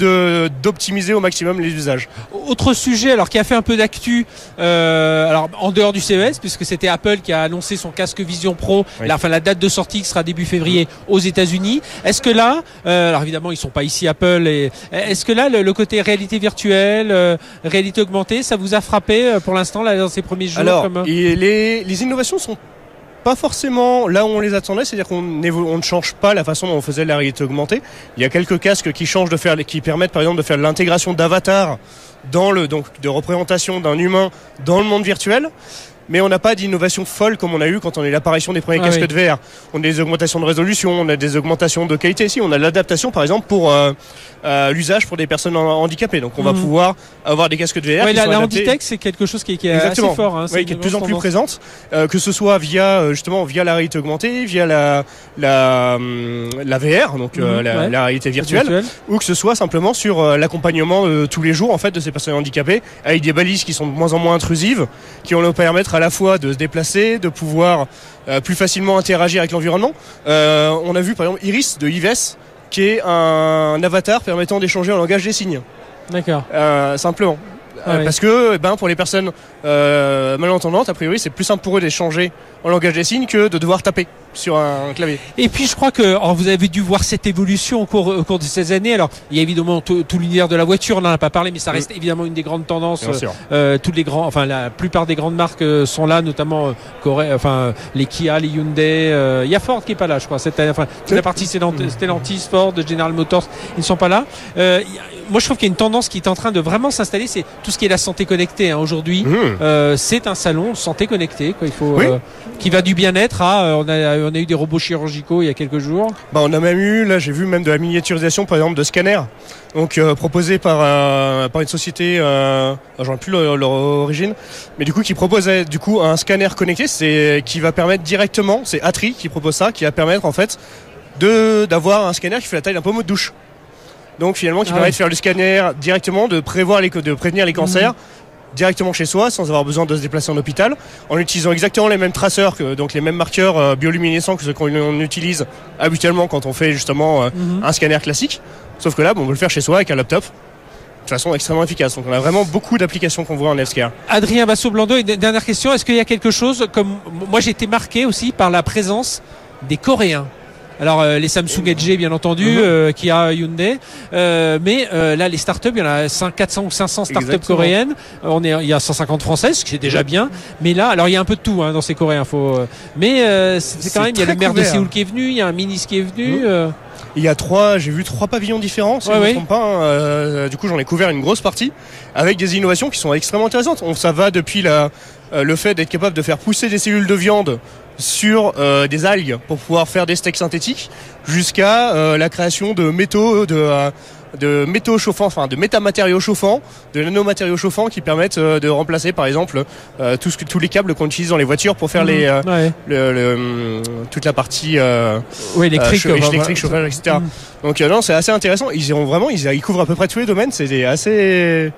[SPEAKER 7] d'optimiser au maximum les usages.
[SPEAKER 1] Autre sujet, alors qui a fait un peu d'actu, euh, alors en dehors du CES, puisque c'était Apple qui a annoncé son casque Vision Pro, la, enfin la date de sortie qui sera début février aux États-Unis. Est-ce que là, euh, alors évidemment ils sont pas ici Apple, et est-ce que là le, côté réalité virtuelle, euh, réalité augmentée, ça vous a frappé pour l'instant là dans ces premiers jours
[SPEAKER 7] Alors les, les innovations sont pas forcément là où on les attendait, c'est-à-dire qu'on ne change pas la façon dont on faisait la réalité augmentée. Il y a quelques casques qui permettent par exemple de faire l'intégration d'avatars dans le donc de représentation d'un humain dans le monde virtuel mais on n'a pas d'innovation folle comme on a eu quand on a eu l'apparition des premiers ah casques de VR. On a des augmentations de résolution, on a des augmentations de qualité ici, on a l'adaptation par exemple pour euh, euh, l'usage pour des personnes handicapées. Donc on va mhm. pouvoir avoir des casques de VR.
[SPEAKER 1] Ouais, qui la, la Handitech c'est quelque chose qui, est assez fort, hein,
[SPEAKER 7] qui est de plus en plus présente, euh, que ce soit via justement via la réalité augmentée, via la la, la VR, donc mhm, la, réalité virtuelle, ou que ce soit simplement sur l'accompagnement tous les jours en fait de ces personnes handicapées avec des balises qui sont de moins en moins intrusives, qui vont leur permettre à la fois de se déplacer, de pouvoir euh, plus facilement interagir avec l'environnement. Euh, on a vu par exemple Iris de Ives, qui est un, avatar permettant d'échanger en langage des signes.
[SPEAKER 1] D'accord.
[SPEAKER 7] Euh, simplement. Ah parce que eh ben, pour les personnes malentendantes, a priori, c'est plus simple pour eux d'échanger en langage des signes que de devoir taper sur un clavier.
[SPEAKER 1] Et puis je crois que vous avez dû voir cette évolution au cours, au cours de ces années. Alors il y a évidemment tout, l'univers de la voiture, on n'en a pas parlé, mais ça reste évidemment une des grandes tendances. Euh, toutes les grands, enfin la plupart des grandes marques euh, sont là, notamment euh, enfin les Kia, les Hyundai. Euh, il y a Ford qui est pas là, je crois. Cette, enfin toute la partie Stellantis, Ford, General Motors, ils ne sont pas là. Euh, moi je trouve qu'il y a une tendance qui est en train de vraiment s'installer, c'est tout ce qui est la santé connectée. Hein. Aujourd'hui, mmh. c'est un salon santé connectée. Quoi. Il faut qui va du bien-être à on a on a eu des robots chirurgicaux il y a quelques jours.
[SPEAKER 7] Bah, on a même eu, là j'ai vu même de la miniaturisation par exemple de scanners, donc euh, proposé par, euh, par une société, euh, j'en ai plus leur, origine, mais du coup qui proposait du coup un scanner connecté, c'est qui va permettre directement, c'est Atri qui propose ça, qui va permettre en fait de d'avoir un scanner qui fait la taille d'un pommeau de douche. Donc finalement qui ah permet de faire le scanner directement, de prévoir les de prévenir les cancers. Mmh directement chez soi sans avoir besoin de se déplacer en hôpital en utilisant exactement les mêmes traceurs que donc les mêmes marqueurs euh, bioluminescents que ce qu'on utilise habituellement quand on fait justement euh, mhm. un scanner classique sauf que là on peut le faire chez soi avec un laptop de façon extrêmement efficace. Donc on a vraiment beaucoup d'applications qu'on voit en healthcare.
[SPEAKER 1] Adrien Basso-Blando, une dernière question. Est-ce qu'il y a quelque chose comme moi j'ai été marqué aussi par la présence des Coréens? Alors euh, les Samsung LG bien entendu, mhm. euh, qui a Hyundai, euh, mais là les startups, il y en a 400 ou 500 startups coréennes. On est, il y a 150 françaises, ce qui est déjà bien. Mais là, alors il y a un peu de tout hein, dans ces Coréens. Faut, mais c'est quand même il y a le maire de Séoul qui est venu, il y a un ministre qui est venu. Mhm.
[SPEAKER 7] Il y a trois, j'ai vu trois pavillons différents, si je ne me trompe pas. Hein. du coup, j'en ai couvert une grosse partie avec des innovations qui sont extrêmement intéressantes. On, ça va depuis la, le fait d'être capable de faire pousser des cellules de viande sur euh, des algues pour pouvoir faire des steaks synthétiques jusqu'à euh, la création de métaux de, de métaux chauffants, enfin de métamatériaux chauffants, de nanomatériaux chauffants qui permettent de remplacer par exemple tout ce que, tous les câbles qu'on utilise dans les voitures pour faire mhm. les, le, toute la partie
[SPEAKER 1] électrique,
[SPEAKER 7] électrique chauffage, etc. Mhm. Donc non, c'est assez intéressant. Ils ont vraiment, ils, ils couvrent à peu près tous les domaines. C'est assez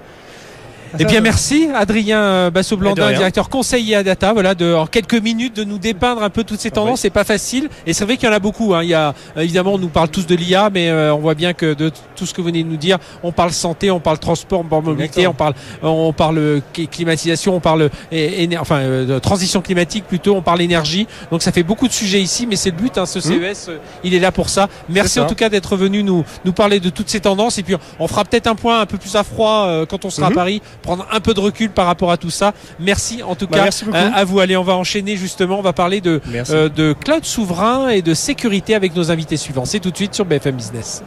[SPEAKER 1] eh bien, merci Adrien Basso-Blandin, directeur conseiller à Data. Voilà, de, en quelques minutes, de nous dépeindre un peu toutes ces tendances. C'est pas facile. Et c'est vrai qu'il y en a beaucoup. Hein. Il y a, évidemment, on nous parle tous de l'IA, mais euh, on voit bien que de tout ce que vous venez de nous dire, on parle santé, on parle transport, on parle mobilité, on parle, on parle climatisation, on parle, enfin, euh, transition climatique plutôt, on parle énergie. Donc ça fait beaucoup de sujets ici, mais c'est le but. Hein, ce mmh. CES, euh, il est là pour ça. Merci en tout cas d'être venu nous, nous parler de toutes ces tendances. Et puis, on fera peut-être un point un peu plus à froid quand on sera à mmh. Paris prendre un peu de recul par rapport à tout ça. Merci en tout bah, cas euh, à, vous. Allez, on va enchaîner justement. On va parler de, euh, de cloud souverain et de sécurité avec nos invités suivants. C'est tout de suite sur BFM Business.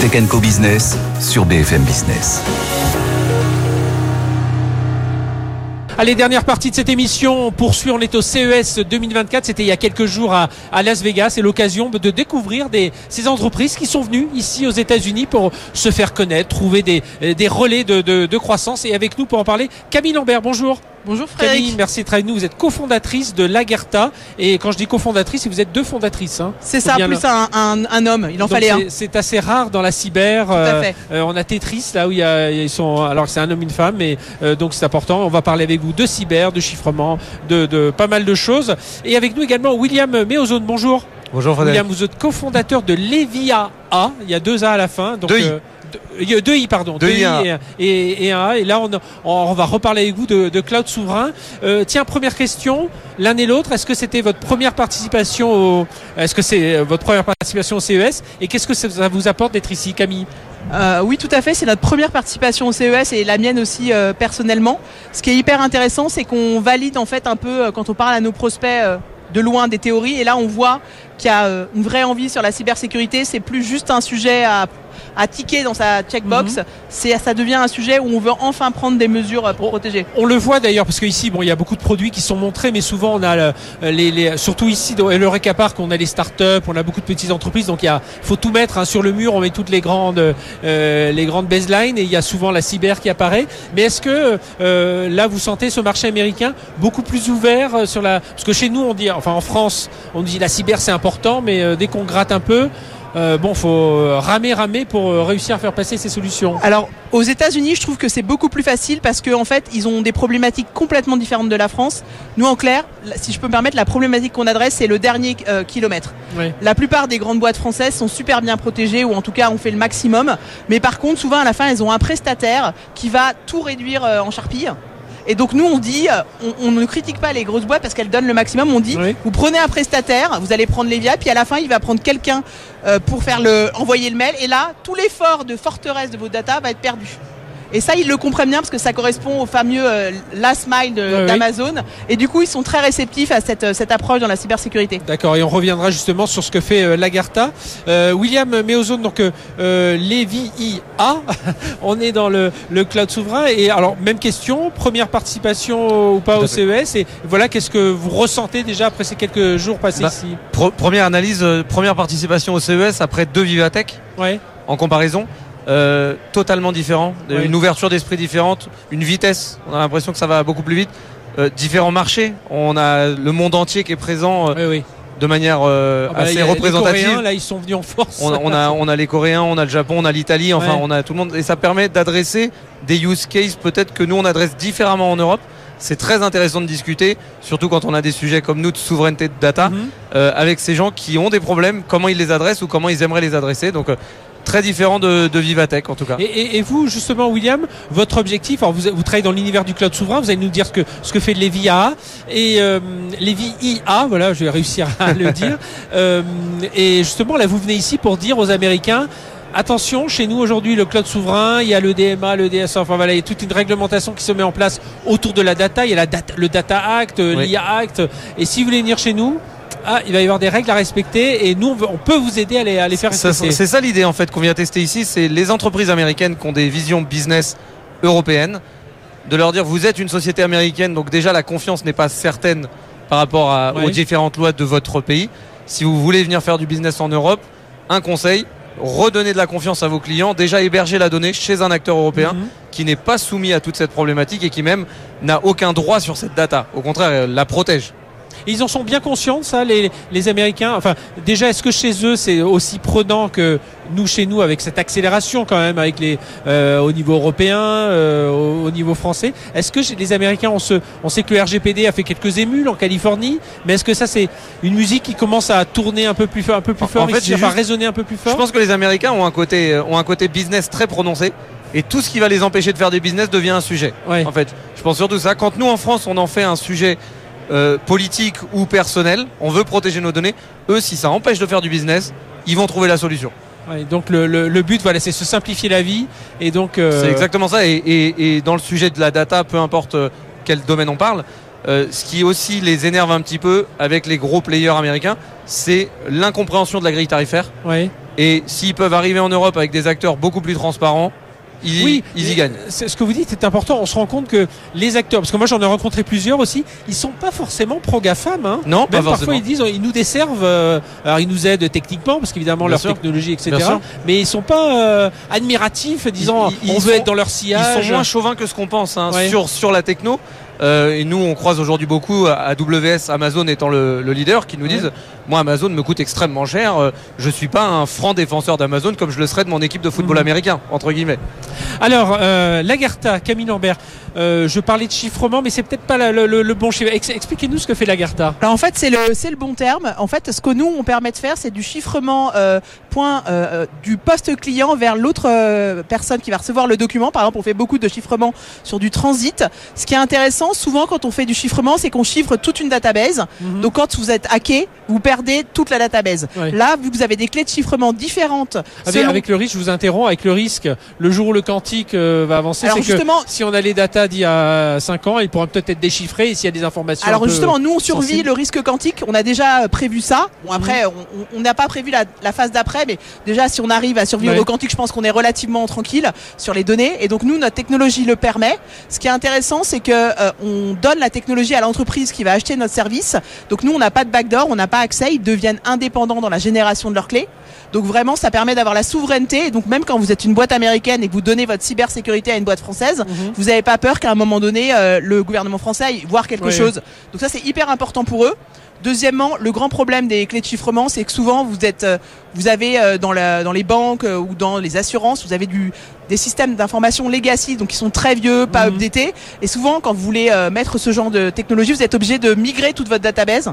[SPEAKER 2] Tech Co Business sur BFM Business.
[SPEAKER 1] Allez, dernière partie de cette émission. On poursuit. On est au CES 2024. C'était il y a quelques jours à, Las Vegas. C'est l'occasion de découvrir des, ces entreprises qui sont venues ici aux États-Unis pour se faire connaître, trouver des, des relais de, de, de croissance. Et avec nous pour en parler, Camille Lambert. Bonjour.
[SPEAKER 8] Bonjour Frédéric.
[SPEAKER 1] Camille, merci d'être avec nous. Vous êtes cofondatrice de Lagerta. Et quand je dis cofondatrice, vous êtes deux fondatrices. Hein.
[SPEAKER 8] C'est ça, plus un, un, homme. Il en fallait un.
[SPEAKER 1] C'est assez rare dans la cyber.
[SPEAKER 8] Euh,
[SPEAKER 1] euh, on a Tetris, là où il y a, ils sont. Alors c'est un homme, une femme, mais euh, donc c'est important. On va parler avec vous de cyber, de chiffrement, de, de, pas mal de choses. Et avec nous également William Meozone. Bonjour.
[SPEAKER 9] Bonjour Frédéric.
[SPEAKER 1] William, vous êtes cofondateur de Levia A. Il y a deux A à la fin.
[SPEAKER 9] Donc, deux
[SPEAKER 1] deux i pardon, deux, i, et, un et, là on, on, va reparler avec vous de, cloud souverain. Euh, tiens, première question, l'un et l'autre, est-ce que c'était votre première participation au, est-ce que c'est euh, votre première participation au CES et qu'est-ce que ça vous apporte d'être ici, Camille?
[SPEAKER 8] Euh, oui, tout à fait. C'est notre première participation au CES et la mienne aussi personnellement. Ce qui est hyper intéressant, c'est qu'on valide en fait un peu quand on parle à nos prospects de loin des théories. Et là, on voit qu'il y a une vraie envie sur la cybersécurité. C'est plus juste un sujet à à ticker dans sa checkbox, mhm. c'est ça devient un sujet où on veut enfin prendre des mesures euh, pour protéger.
[SPEAKER 1] On le voit d'ailleurs parce qu'ici, bon, il y a beaucoup de produits qui sont montrés, mais souvent on a le, les, les, surtout ici dans le récapar qu'on a les startups, on a beaucoup de petites entreprises, donc il y a, faut tout mettre hein, sur le mur. On met toutes les grandes, euh, les grandes baselines et il y a souvent la cyber qui apparaît. Mais est-ce que euh, là vous sentez ce marché américain beaucoup plus ouvert sur la, parce que chez nous on dit, enfin en France, on dit la cyber c'est important, mais dès qu'on gratte un peu euh, bon, faut euh, ramer, ramer pour euh, réussir à faire passer ces solutions.
[SPEAKER 8] Alors, aux États-Unis, je trouve que c'est beaucoup plus facile parce qu'en en fait, ils ont des problématiques complètement différentes de la France. Nous, en clair, si je peux me permettre, la problématique qu'on adresse, c'est le dernier kilomètre. La plupart des grandes boîtes françaises sont super bien protégées ou en tout cas, on fait le maximum. Mais par contre, souvent, à la fin, elles ont un prestataire qui va tout réduire en charpille. Et donc nous on dit, on, ne critique pas les grosses boîtes parce qu'elles donnent le maximum. On dit, vous prenez un prestataire, vous allez prendre les via, puis à la fin il va prendre quelqu'un euh, pour faire le, envoyer le mail. Et là, tout l'effort de forteresse de vos data va être perdu. Et ça, ils le comprennent bien parce que ça correspond au fameux euh, last mile d'Amazon. Et du coup, ils sont très réceptifs à cette, cette approche dans la cybersécurité.
[SPEAKER 1] D'accord. Et on reviendra justement sur ce que fait euh, Lagarta. Euh, William Meozone, donc euh, Levi IA, on est dans le, le, cloud souverain. Et alors, même question, première participation ou pas au CES. Et voilà, qu'est-ce que vous ressentez déjà après ces quelques jours passés bah, ici?
[SPEAKER 9] Première analyse, première participation au CES après deux Vivatech.
[SPEAKER 1] Ouais.
[SPEAKER 9] En comparaison. Euh, totalement différent, une ouverture d'esprit différente, une vitesse. On a l'impression que ça va beaucoup plus vite. Euh, différents marchés. On a le monde entier qui est présent. Euh, de manière ah bah, assez représentative. Les
[SPEAKER 1] Coréens, là, ils sont venus en force.
[SPEAKER 9] On a, on a, les Coréens, on a le Japon, on a l'Italie, enfin, on a tout le monde. Et ça permet d'adresser des use cases peut-être que nous, on adresse différemment en Europe. C'est très intéressant de discuter, surtout quand on a des sujets comme nous de souveraineté de data, mhm. avec ces gens qui ont des problèmes, comment ils les adressent ou comment ils aimeraient les adresser. Donc, très différent de, Vivatech en tout cas.
[SPEAKER 1] Et, vous justement William, votre objectif, alors vous, vous travaillez dans l'univers du cloud souverain, vous allez nous dire ce que, ce que fait Levi IA et euh, Levi IA, voilà, je vais réussir à le dire. Euh, et justement là vous venez ici pour dire aux Américains Attention, chez nous aujourd'hui, le cloud souverain, il y a le DMA, le DSA, enfin voilà, il y a toute une réglementation qui se met en place autour de la data. Il y a la data, le Data Act, l'IA Act. Et si vous voulez venir chez nous, ah, il va y avoir des règles à respecter et nous, on, peut vous aider à les, à les faire respecter.
[SPEAKER 9] C'est ça l'idée en fait qu'on vient tester ici, c'est les entreprises américaines qui ont des visions business européennes, de leur dire vous êtes une société américaine, donc déjà la confiance n'est pas certaine par rapport aux différentes lois de votre pays. si vous voulez venir faire du business en Europe, un conseil, redonner de la confiance à vos clients, déjà héberger la donnée chez un acteur européen mhm. qui n'est pas soumis à toute cette problématique et qui même n'a aucun droit sur cette data. Au contraire, la protège
[SPEAKER 1] ils en sont bien conscients, ça, les, les Américains. Enfin, déjà, est-ce que chez eux, c'est aussi prenant que nous, chez nous, avec cette accélération quand même, avec les, euh, au niveau européen, euh, au, niveau français? Est-ce que les Américains, on, se, on sait que le RGPD a fait quelques émules en Californie, mais est-ce que ça, c'est une musique qui commence à tourner un peu plus fort, un peu plus fort, en fait, à résonner un peu plus fort?
[SPEAKER 9] Je pense que les Américains ont un côté, ont un côté business très prononcé et tout ce qui va les empêcher de faire des business devient un sujet. En fait, je pense surtout ça. Quand nous en France, on en fait un sujet euh, politique ou personnel, on veut protéger nos données. Eux, si ça empêche de faire du business, ils vont trouver la solution.
[SPEAKER 1] donc le, but, voilà, c'est se simplifier la vie. Et donc
[SPEAKER 9] euh, c'est exactement ça. Et, dans le sujet de la data, peu importe euh, quel domaine on parle, ce qui aussi les énerve un petit peu avec les gros players américains, c'est l'incompréhension de la grille tarifaire. Et s'ils peuvent arriver en Europe avec des acteurs beaucoup plus transparents, oui, ils y gagnent.
[SPEAKER 1] Ce que vous dites est important. On se rend compte que les acteurs, parce que moi j'en ai rencontré plusieurs aussi, ils sont pas forcément pro GAFAM. Hein.
[SPEAKER 9] Non,
[SPEAKER 1] Même
[SPEAKER 9] pas
[SPEAKER 1] parfois ils disent, ils nous desservent. Euh, alors ils nous aident techniquement parce qu'évidemment leur technologie, etc. Mais ils sont pas euh, admiratifs, disant on veut être dans leur sillage.
[SPEAKER 9] Ils sont moins chauvins que ce qu'on pense hein, sur sur la techno. Euh, et nous, on croise aujourd'hui beaucoup AWS, Amazon étant le, leader, qui nous disent Moi, Amazon me coûte extrêmement cher. Euh, je suis pas un franc défenseur d'Amazon comme je le serais de mon équipe de football mhm. américain, entre guillemets.
[SPEAKER 1] Alors, euh, Lagarta, Camille Lambert, euh, je parlais de chiffrement, mais c'est peut-être pas le, bon chiffre. Expliquez-nous ce que fait Lagarta.
[SPEAKER 8] Alors, en fait, c'est le, c'est le bon terme. En fait, ce que nous, on permet de faire, c'est du chiffrement euh, point euh, du poste client vers l'autre personne qui va recevoir le document. Par exemple, on fait beaucoup de chiffrement sur du transit. Ce qui est intéressant, souvent, quand on fait du chiffrement, c'est qu'on chiffre toute une database. Mhm. Donc, quand vous êtes hacké, vous perdez toute la database. Là, vous avez des clés de chiffrement différentes.
[SPEAKER 1] Avec, le risque, je vous interromps, avec le risque, le jour où le quantique va avancer, c'est que si on a les datas d'il y a 5 ans, il pourra peut-être être déchiffré s'il y a des informations.
[SPEAKER 8] Alors justement, nous on survit le risque quantique, on a déjà euh, prévu ça. Bon après, mhm. on n'a pas prévu la, phase d'après, mais déjà si on arrive à survivre au quantique, je pense qu'on est relativement tranquille sur les données. Et donc nous, notre technologie le permet. Ce qui est intéressant, c'est que euh, on donne la technologie à l'entreprise qui va acheter notre service. Donc nous, on n'a pas de backdoor, on n'a pas accès, ils deviennent indépendants dans la génération de leurs clés. Donc vraiment, ça permet d'avoir la souveraineté. Et donc même quand vous êtes une boîte américaine et que vous donnez votre cybersécurité à une boîte française, mhm. vous n'avez pas peur qu'à un moment donné, euh, le gouvernement français aille voir quelque chose. Donc ça, c'est hyper important pour eux. Deuxièmement, le grand problème des clés de chiffrement, c'est que souvent vous êtes, euh, vous avez euh, dans, la, dans les banques ou dans les assurances, vous avez du, des systèmes d'information legacy, donc qui sont très vieux, pas mhm. updatés. Et souvent, quand vous voulez mettre ce genre de technologie, vous êtes obligé de migrer toute votre database.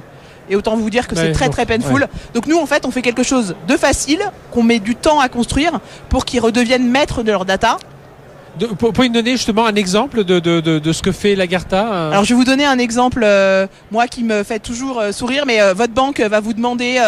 [SPEAKER 8] Et autant vous dire que c'est très très painful. Donc nous en fait on fait quelque chose de facile, qu'on met du temps à construire pour qu'ils redeviennent maîtres de leur data.
[SPEAKER 1] De, pour, nous donner justement un exemple de, de, de, ce que fait Lagarta
[SPEAKER 8] euh Alors je vais vous donner un exemple, euh, moi qui me fait toujours euh, sourire, mais votre banque va vous demander,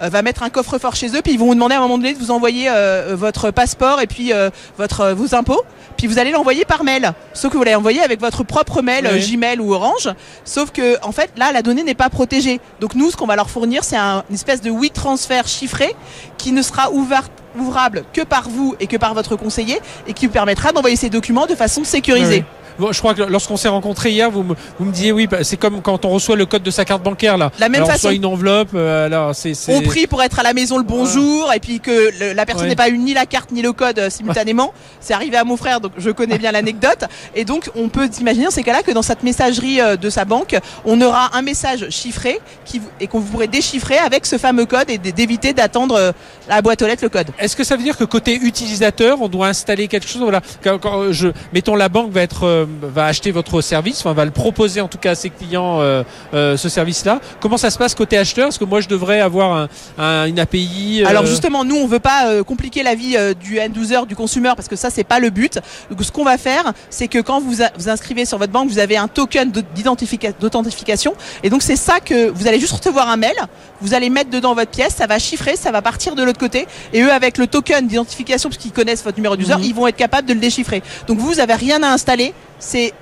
[SPEAKER 8] va mettre un coffre-fort chez eux, puis ils vont vous demander à un moment donné de vous envoyer votre passeport et puis votre vos impôts, puis vous allez l'envoyer par mail. Sauf que vous l'avez envoyé avec votre propre mail Gmail ou Orange, sauf que en fait là la donnée n'est pas protégée. Donc nous ce qu'on va leur fournir c'est un, une espèce de oui transfert chiffré qui ne sera ouvert ouvrable que par vous et que par votre conseiller et qui vous permettra d'envoyer ces documents de façon sécurisée
[SPEAKER 1] je crois que lorsqu'on s'est rencontré hier, vous me, vous me disiez oui, bah, c'est comme quand on reçoit le code de sa carte bancaire là.
[SPEAKER 8] La même
[SPEAKER 1] alors,
[SPEAKER 8] façon.
[SPEAKER 1] Soit une enveloppe. Euh, alors c'est.
[SPEAKER 8] On prie pour être à la maison le bonjour et puis que la personne n'ait pas eu ni la carte ni le code euh, simultanément. C'est arrivé à mon frère, donc je connais bien l'anecdote. Et donc on peut imaginer dans ces cas-là que dans cette messagerie euh, de sa banque, on aura un message chiffré qui et qu'on pourrait déchiffrer avec ce fameux code et d'éviter d'attendre la boîte aux lettres le code.
[SPEAKER 1] Est-ce que ça veut dire que côté utilisateur, on doit installer quelque chose Voilà, quand, je mettons la banque va être va acheter votre service, enfin va le proposer en tout cas à ses clients euh, euh, ce service-là. Comment ça se passe côté acheteur? Est-ce que moi je devrais avoir une API
[SPEAKER 8] euh? Alors justement, nous on veut pas compliquer la vie du end user, du consommateur, parce que ça c'est pas le but. Donc ce qu'on va faire, c'est que quand vous vous inscrivez sur votre banque, vous avez un token d'authentification, et donc c'est ça que vous allez juste recevoir un mail, vous allez mettre dedans votre pièce, ça va chiffrer, ça va partir de l'autre côté, et eux avec le token d'identification, parce qu'ils connaissent votre numéro d'user, mhm. ils vont être capables de le déchiffrer. Donc vous, vous avez rien à installer, c'est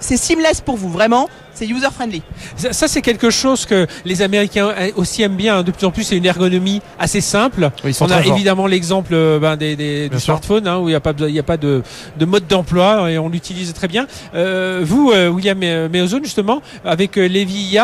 [SPEAKER 8] seamless pour vous, vraiment. c'est user friendly.
[SPEAKER 1] Ça, c'est quelque chose que les Américains aussi aiment bien. Hein. De plus en plus, c'est une ergonomie assez simple. On a évidemment l'exemple euh, ben, des, du smartphone hein, où il n'y a pas, il a pas de, mode d'emploi et on l'utilise très bien. Euh, vous, euh, William Meozone, justement, avec Levi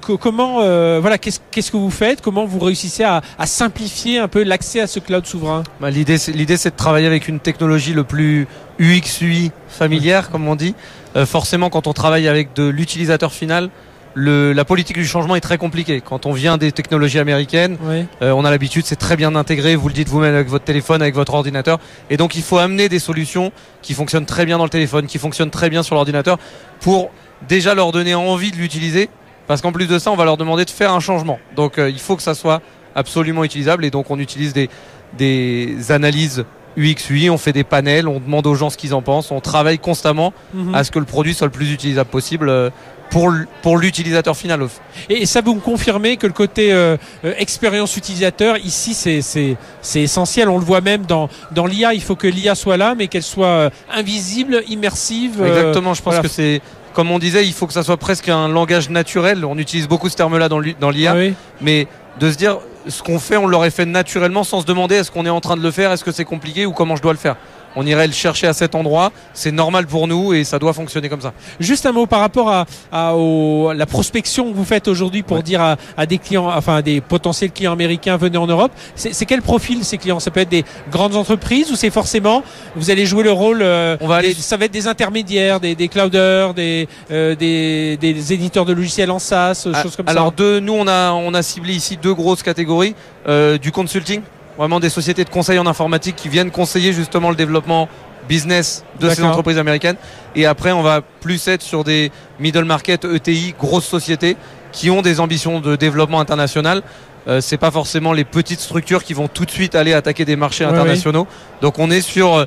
[SPEAKER 1] comment, voilà, qu'est-ce que vous faites? Comment vous réussissez à, simplifier un peu l'accès à ce cloud souverain?
[SPEAKER 9] Bah, L'idée, c'est de travailler avec une technologie le plus UX, UI familière, comme on dit. Euh, forcément, quand on travaille avec de l'utilisateur final, le, la politique du changement est très compliquée. Quand on vient des technologies américaines, euh, on a l'habitude, c'est très bien intégré. Vous le dites vous-même avec votre téléphone, avec votre ordinateur. Et donc, il faut amener des solutions qui fonctionnent très bien dans le téléphone, qui fonctionnent très bien sur l'ordinateur, pour déjà leur donner envie de l'utiliser. Parce qu'en plus de ça, on va leur demander de faire un changement. Donc, euh, il faut que ça soit absolument utilisable. Et donc, on utilise des, des analyses UX, UI, on fait des panels, on demande aux gens ce qu'ils en pensent, on travaille constamment mhm. à ce que le produit soit le plus utilisable possible euh, pour, l'utilisateur final.
[SPEAKER 1] Et ça vous me confirmez que le côté euh, euh, expérience utilisateur, ici, c'est essentiel. On le voit même dans, dans l'IA. Il faut que l'IA soit là, mais qu'elle soit invisible, immersive.
[SPEAKER 9] Exactement, je pense que c'est comme on disait, il faut que ça soit presque un langage naturel. On utilise beaucoup ce terme-là dans l'IA, mais de se dire ce qu'on fait, on l'aurait fait naturellement sans se demander est-ce qu'on est en train de le faire, est-ce que c'est compliqué ou comment je dois le faire on irait le chercher à cet endroit. C'est normal pour nous et ça doit fonctionner comme ça.
[SPEAKER 1] Juste un mot par rapport à, la prospection que vous faites aujourd'hui pour dire à, des clients, enfin à des potentiels clients américains venez en Europe. C'est quel profil ces clients? Ça peut être des grandes entreprises ou c'est forcément vous allez jouer le rôle. Euh, on va aller... ça va être des intermédiaires, des, des clouders, des, euh, des, des, éditeurs de logiciels en SaaS,
[SPEAKER 9] ah,
[SPEAKER 1] choses comme
[SPEAKER 9] ça? Alors de nous on a on a ciblé ici deux grosses catégories euh, du consulting vraiment des sociétés de conseil en informatique qui viennent conseiller justement le développement business de ces entreprises américaines. Et après, on va plus être sur des middle market, ETI, grosses sociétés qui ont des ambitions de développement international. Euh, c'est pas forcément les petites structures qui vont tout de suite aller attaquer des marchés internationaux. Donc on est sur euh,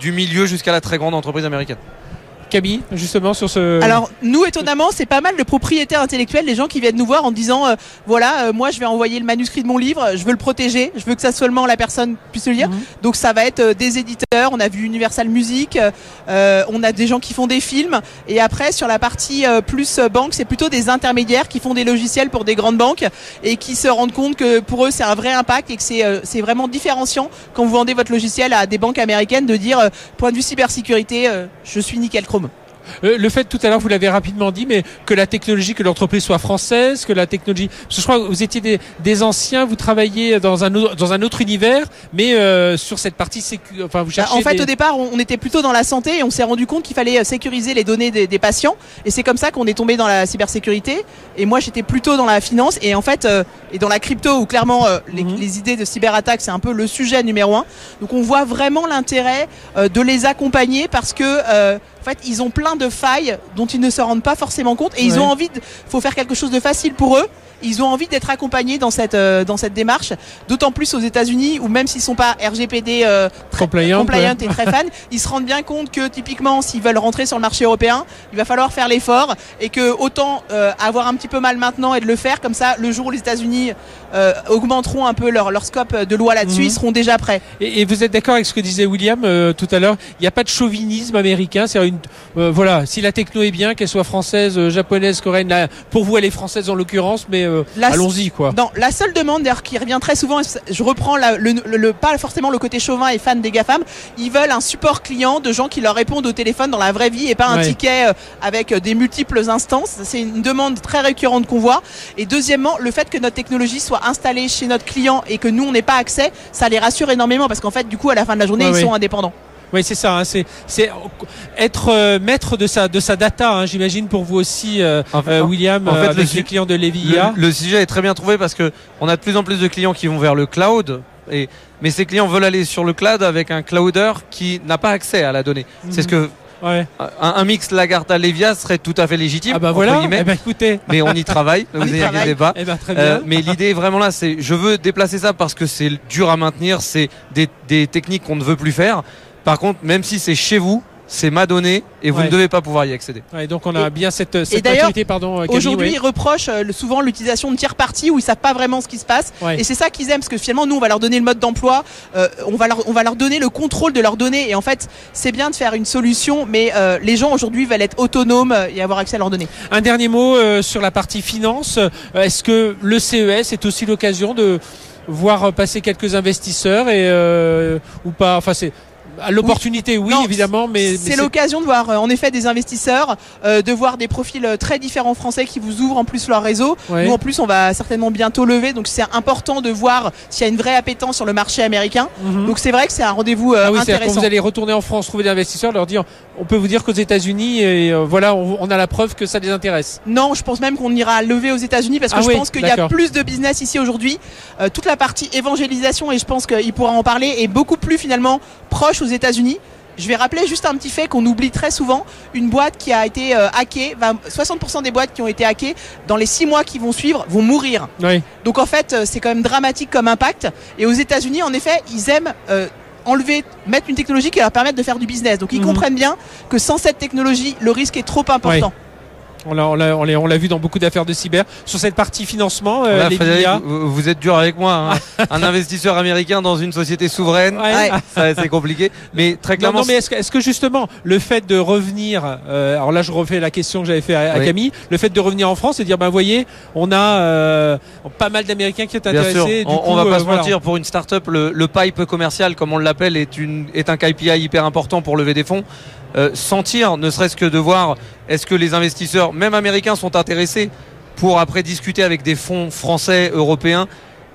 [SPEAKER 9] du milieu jusqu'à la très grande entreprise américaine.
[SPEAKER 1] Camille, justement sur ce.
[SPEAKER 8] Alors nous, étonnamment, c'est pas mal de propriétaires intellectuels, les gens qui viennent nous voir en disant euh, voilà, euh, moi je vais envoyer le manuscrit de mon livre, je veux le protéger, je veux que ça seulement la personne puisse le lire. Mhm. Donc ça va être euh, des éditeurs. On a vu Universal Music, on a des gens qui font des films, et après sur la partie plus banque, c'est plutôt des intermédiaires qui font des logiciels pour des grandes banques et qui se rendent compte que pour eux c'est un vrai impact et que c'est c'est vraiment différenciant quand vous vendez votre logiciel à des banques américaines de dire point de vue cybersécurité, je suis nickel chrome.
[SPEAKER 1] Euh, le fait tout à l'heure, vous l'avez rapidement dit, mais que la technologie, que l'entreprise soit française, que la technologie, parce que je crois que vous étiez des, anciens, vous travailliez dans un autre, dans un autre univers, mais euh, sur cette partie, enfin vous cherchez.
[SPEAKER 8] En fait, au départ, on, était plutôt dans la santé et on s'est rendu compte qu'il fallait euh, sécuriser les données des, patients, et c'est comme ça qu'on est tombé dans la cybersécurité. Et moi, j'étais plutôt dans la finance et en fait, et dans la crypto où clairement mhm. les, idées de cyberattaque, c'est un peu le sujet numéro un. Donc, on voit vraiment l'intérêt de les accompagner parce que en fait, ils ont plein de failles dont ils ne se rendent pas forcément compte et ils ont envie de, faut faire quelque chose de facile pour eux. Ils ont envie d'être accompagnés dans cette euh, dans cette démarche, d'autant plus aux États-Unis où même s'ils sont pas RGPD euh, compliant, et très fans, ils se rendent bien compte que typiquement s'ils veulent rentrer sur le marché européen, il va falloir faire l'effort et que autant euh, avoir un petit peu mal maintenant et de le faire comme ça le jour où les États-Unis augmenteront un peu leur leur scope de loi là-dessus, mhm. ils seront déjà prêts.
[SPEAKER 1] Et, vous êtes d'accord avec ce que disait William tout à l'heure? Il n'y a pas de chauvinisme américain, c'est une voilà, si la techno est bien, qu'elle soit française, japonaise, coréenne, pour vous elle est française en l'occurrence, mais euh, allons-y quoi.
[SPEAKER 8] Non, la seule demande d'ailleurs qui revient très souvent, je reprends le, pas forcément le côté chauvin et fan des GAFAM, ils veulent un support client de gens qui leur répondent au téléphone dans la vraie vie et pas un ticket euh, avec des multiples instances. C'est une demande très récurrente qu'on voit. Et deuxièmement, le fait que notre technologie soit installée chez notre client et que nous on n'ait pas accès, ça les rassure énormément parce qu'en fait du coup à la fin de la journée ils sont indépendants.
[SPEAKER 1] Oui, c'est ça. Hein, c'est être euh, maître de sa de sa data. Hein, J'imagine pour vous aussi, euh, euh, William, en fait, avec les clients de Levia.
[SPEAKER 9] Le, sujet est très bien trouvé parce que on a de plus en plus de clients qui vont vers le cloud. Et, mais ces clients veulent aller sur le cloud avec un clouder qui n'a pas accès à la donnée. C'est ce que Ouais. Un, mix Lagarde Levia serait tout à fait légitime.
[SPEAKER 1] Ah bah voilà. Eh ben, écoutez.
[SPEAKER 9] Mais on y travaille. vous inquiétez pas. Eh ben, très bien. mais l'idée vraiment là, c'est je veux déplacer ça parce que c'est dur à maintenir. C'est des, des techniques qu'on ne veut plus faire. Par contre, même si c'est chez vous, c'est ma donnée et vous ne devez pas pouvoir y accéder.
[SPEAKER 1] donc on a bien cette, cette et
[SPEAKER 8] pardon. Aujourd'hui, ils reprochent euh, souvent l'utilisation de tiers parties où ils savent pas vraiment ce qui se passe. Et c'est ça qu'ils aiment parce que finalement, nous, on va leur donner le mode d'emploi, euh, on va leur, on va leur donner le contrôle de leurs données. Et en fait, c'est bien de faire une solution, mais euh, les gens aujourd'hui veulent être autonomes et avoir accès à leurs données.
[SPEAKER 1] Un dernier mot sur la partie finance. Est-ce que le CES est aussi l'occasion de voir passer quelques investisseurs et ou pas? Enfin, c'est l'opportunité, oui, évidemment, mais
[SPEAKER 8] c'est l'occasion de voir euh, en effet des investisseurs, euh, de voir des profils euh, très différents français qui vous ouvrent en plus leur réseau. Nous en plus, on va certainement bientôt lever, donc c'est important de voir s'il y a une vraie appétence sur le marché américain. Mhm. Donc c'est vrai que c'est un rendez-vous ah intéressant.
[SPEAKER 1] Quand vous allez retourner en France, trouver des investisseurs, leur dire, on peut vous dire qu'aux États-Unis, et voilà, on, a la preuve que ça les intéresse.
[SPEAKER 8] Non, je pense même qu'on ira lever aux États-Unis parce que ah je pense qu'il y a plus de business ici aujourd'hui. toute la partie évangélisation et je pense qu'il pourra en parler est beaucoup plus finalement proche aux États-Unis. Je vais rappeler juste un petit fait qu'on oublie très souvent. Une boîte qui a été euh, hackée, 60% des boîtes qui ont été hackées dans les 6 mois qui vont suivre vont mourir. Donc en fait, euh, c'est quand même dramatique comme impact. Et aux États-Unis, en effet, ils aiment euh, enlever, mettre une technologie qui leur permette de faire du business. Donc ils mhm. comprennent bien que sans cette technologie, le risque est trop important.
[SPEAKER 1] On l'a, on, l'a, vu dans beaucoup d'affaires de cyber. Sur cette partie financement,
[SPEAKER 9] euh, vous, êtes dur avec moi. Hein. un investisseur américain dans une société souveraine, c'est compliqué. Mais très clairement.
[SPEAKER 1] Non, mais est-ce que, justement le fait de revenir, euh, alors là je refais la question que j'avais fait à, Camille, le fait de revenir en France et dire ben voyez, on a euh, pas mal d'Américains qui sont intéressés.
[SPEAKER 9] on, va pas se mentir, pour une start-up, le, le pipe commercial, comme on l'appelle, est, une, est un KPI hyper important pour lever des fonds. Euh, sentir, ne serait-ce que de voir est-ce que les investisseurs, même américains, sont intéressés pour après discuter avec des fonds français, européens?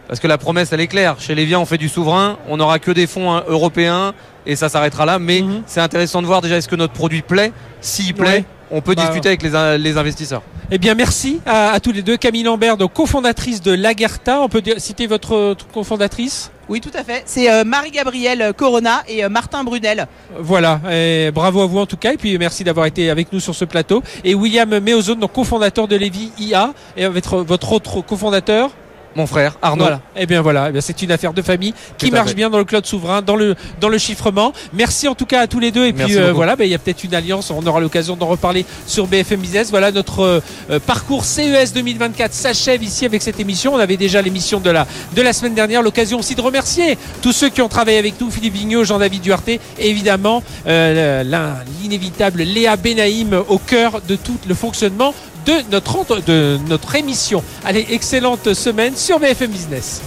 [SPEAKER 9] Parce que la promesse, elle est claire. Chez Lévia, on fait du souverain, on n'aura que des fonds hein, européens et ça s'arrêtera là. Mais mhm. c'est intéressant de voir déjà est-ce que notre produit plaît? S'il plaît, on peut bah, discuter avec les, investisseurs.
[SPEAKER 1] Eh bien, merci à, tous les deux. Camille Lambert, cofondatrice de Lagerta. On peut citer votre cofondatrice?
[SPEAKER 8] Oui, tout à fait. C'est euh, Marie-Gabrielle Corona et euh, Martin Brunel.
[SPEAKER 1] Voilà. Et bravo à vous en tout cas. Et puis merci d'avoir été avec nous sur ce plateau. Et William Meozone, donc cofondateur de Lévi IA. Et votre, votre autre cofondateur?
[SPEAKER 9] Mon frère Arnaud.
[SPEAKER 1] Voilà. Et eh bien voilà, eh c'est une affaire de famille qui marche bien dans le cloud souverain, dans le dans le chiffrement. Merci en tout cas à tous les deux. Et puis euh, voilà, ben, il y a peut-être une alliance. On aura l'occasion d'en reparler sur BFM Business. Voilà notre euh, euh, parcours CES 2024 s'achève ici avec cette émission. On avait déjà l'émission de la de la semaine dernière. L'occasion aussi de remercier tous ceux qui ont travaillé avec nous, Philippe Vigneault, Jean-David Duarte, et évidemment l'inévitable Léa Benaïm au cœur de tout le fonctionnement de notre, de notre émission. Allez, excellente semaine sur BFM Business.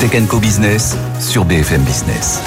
[SPEAKER 2] Tech Co Business sur BFM Business.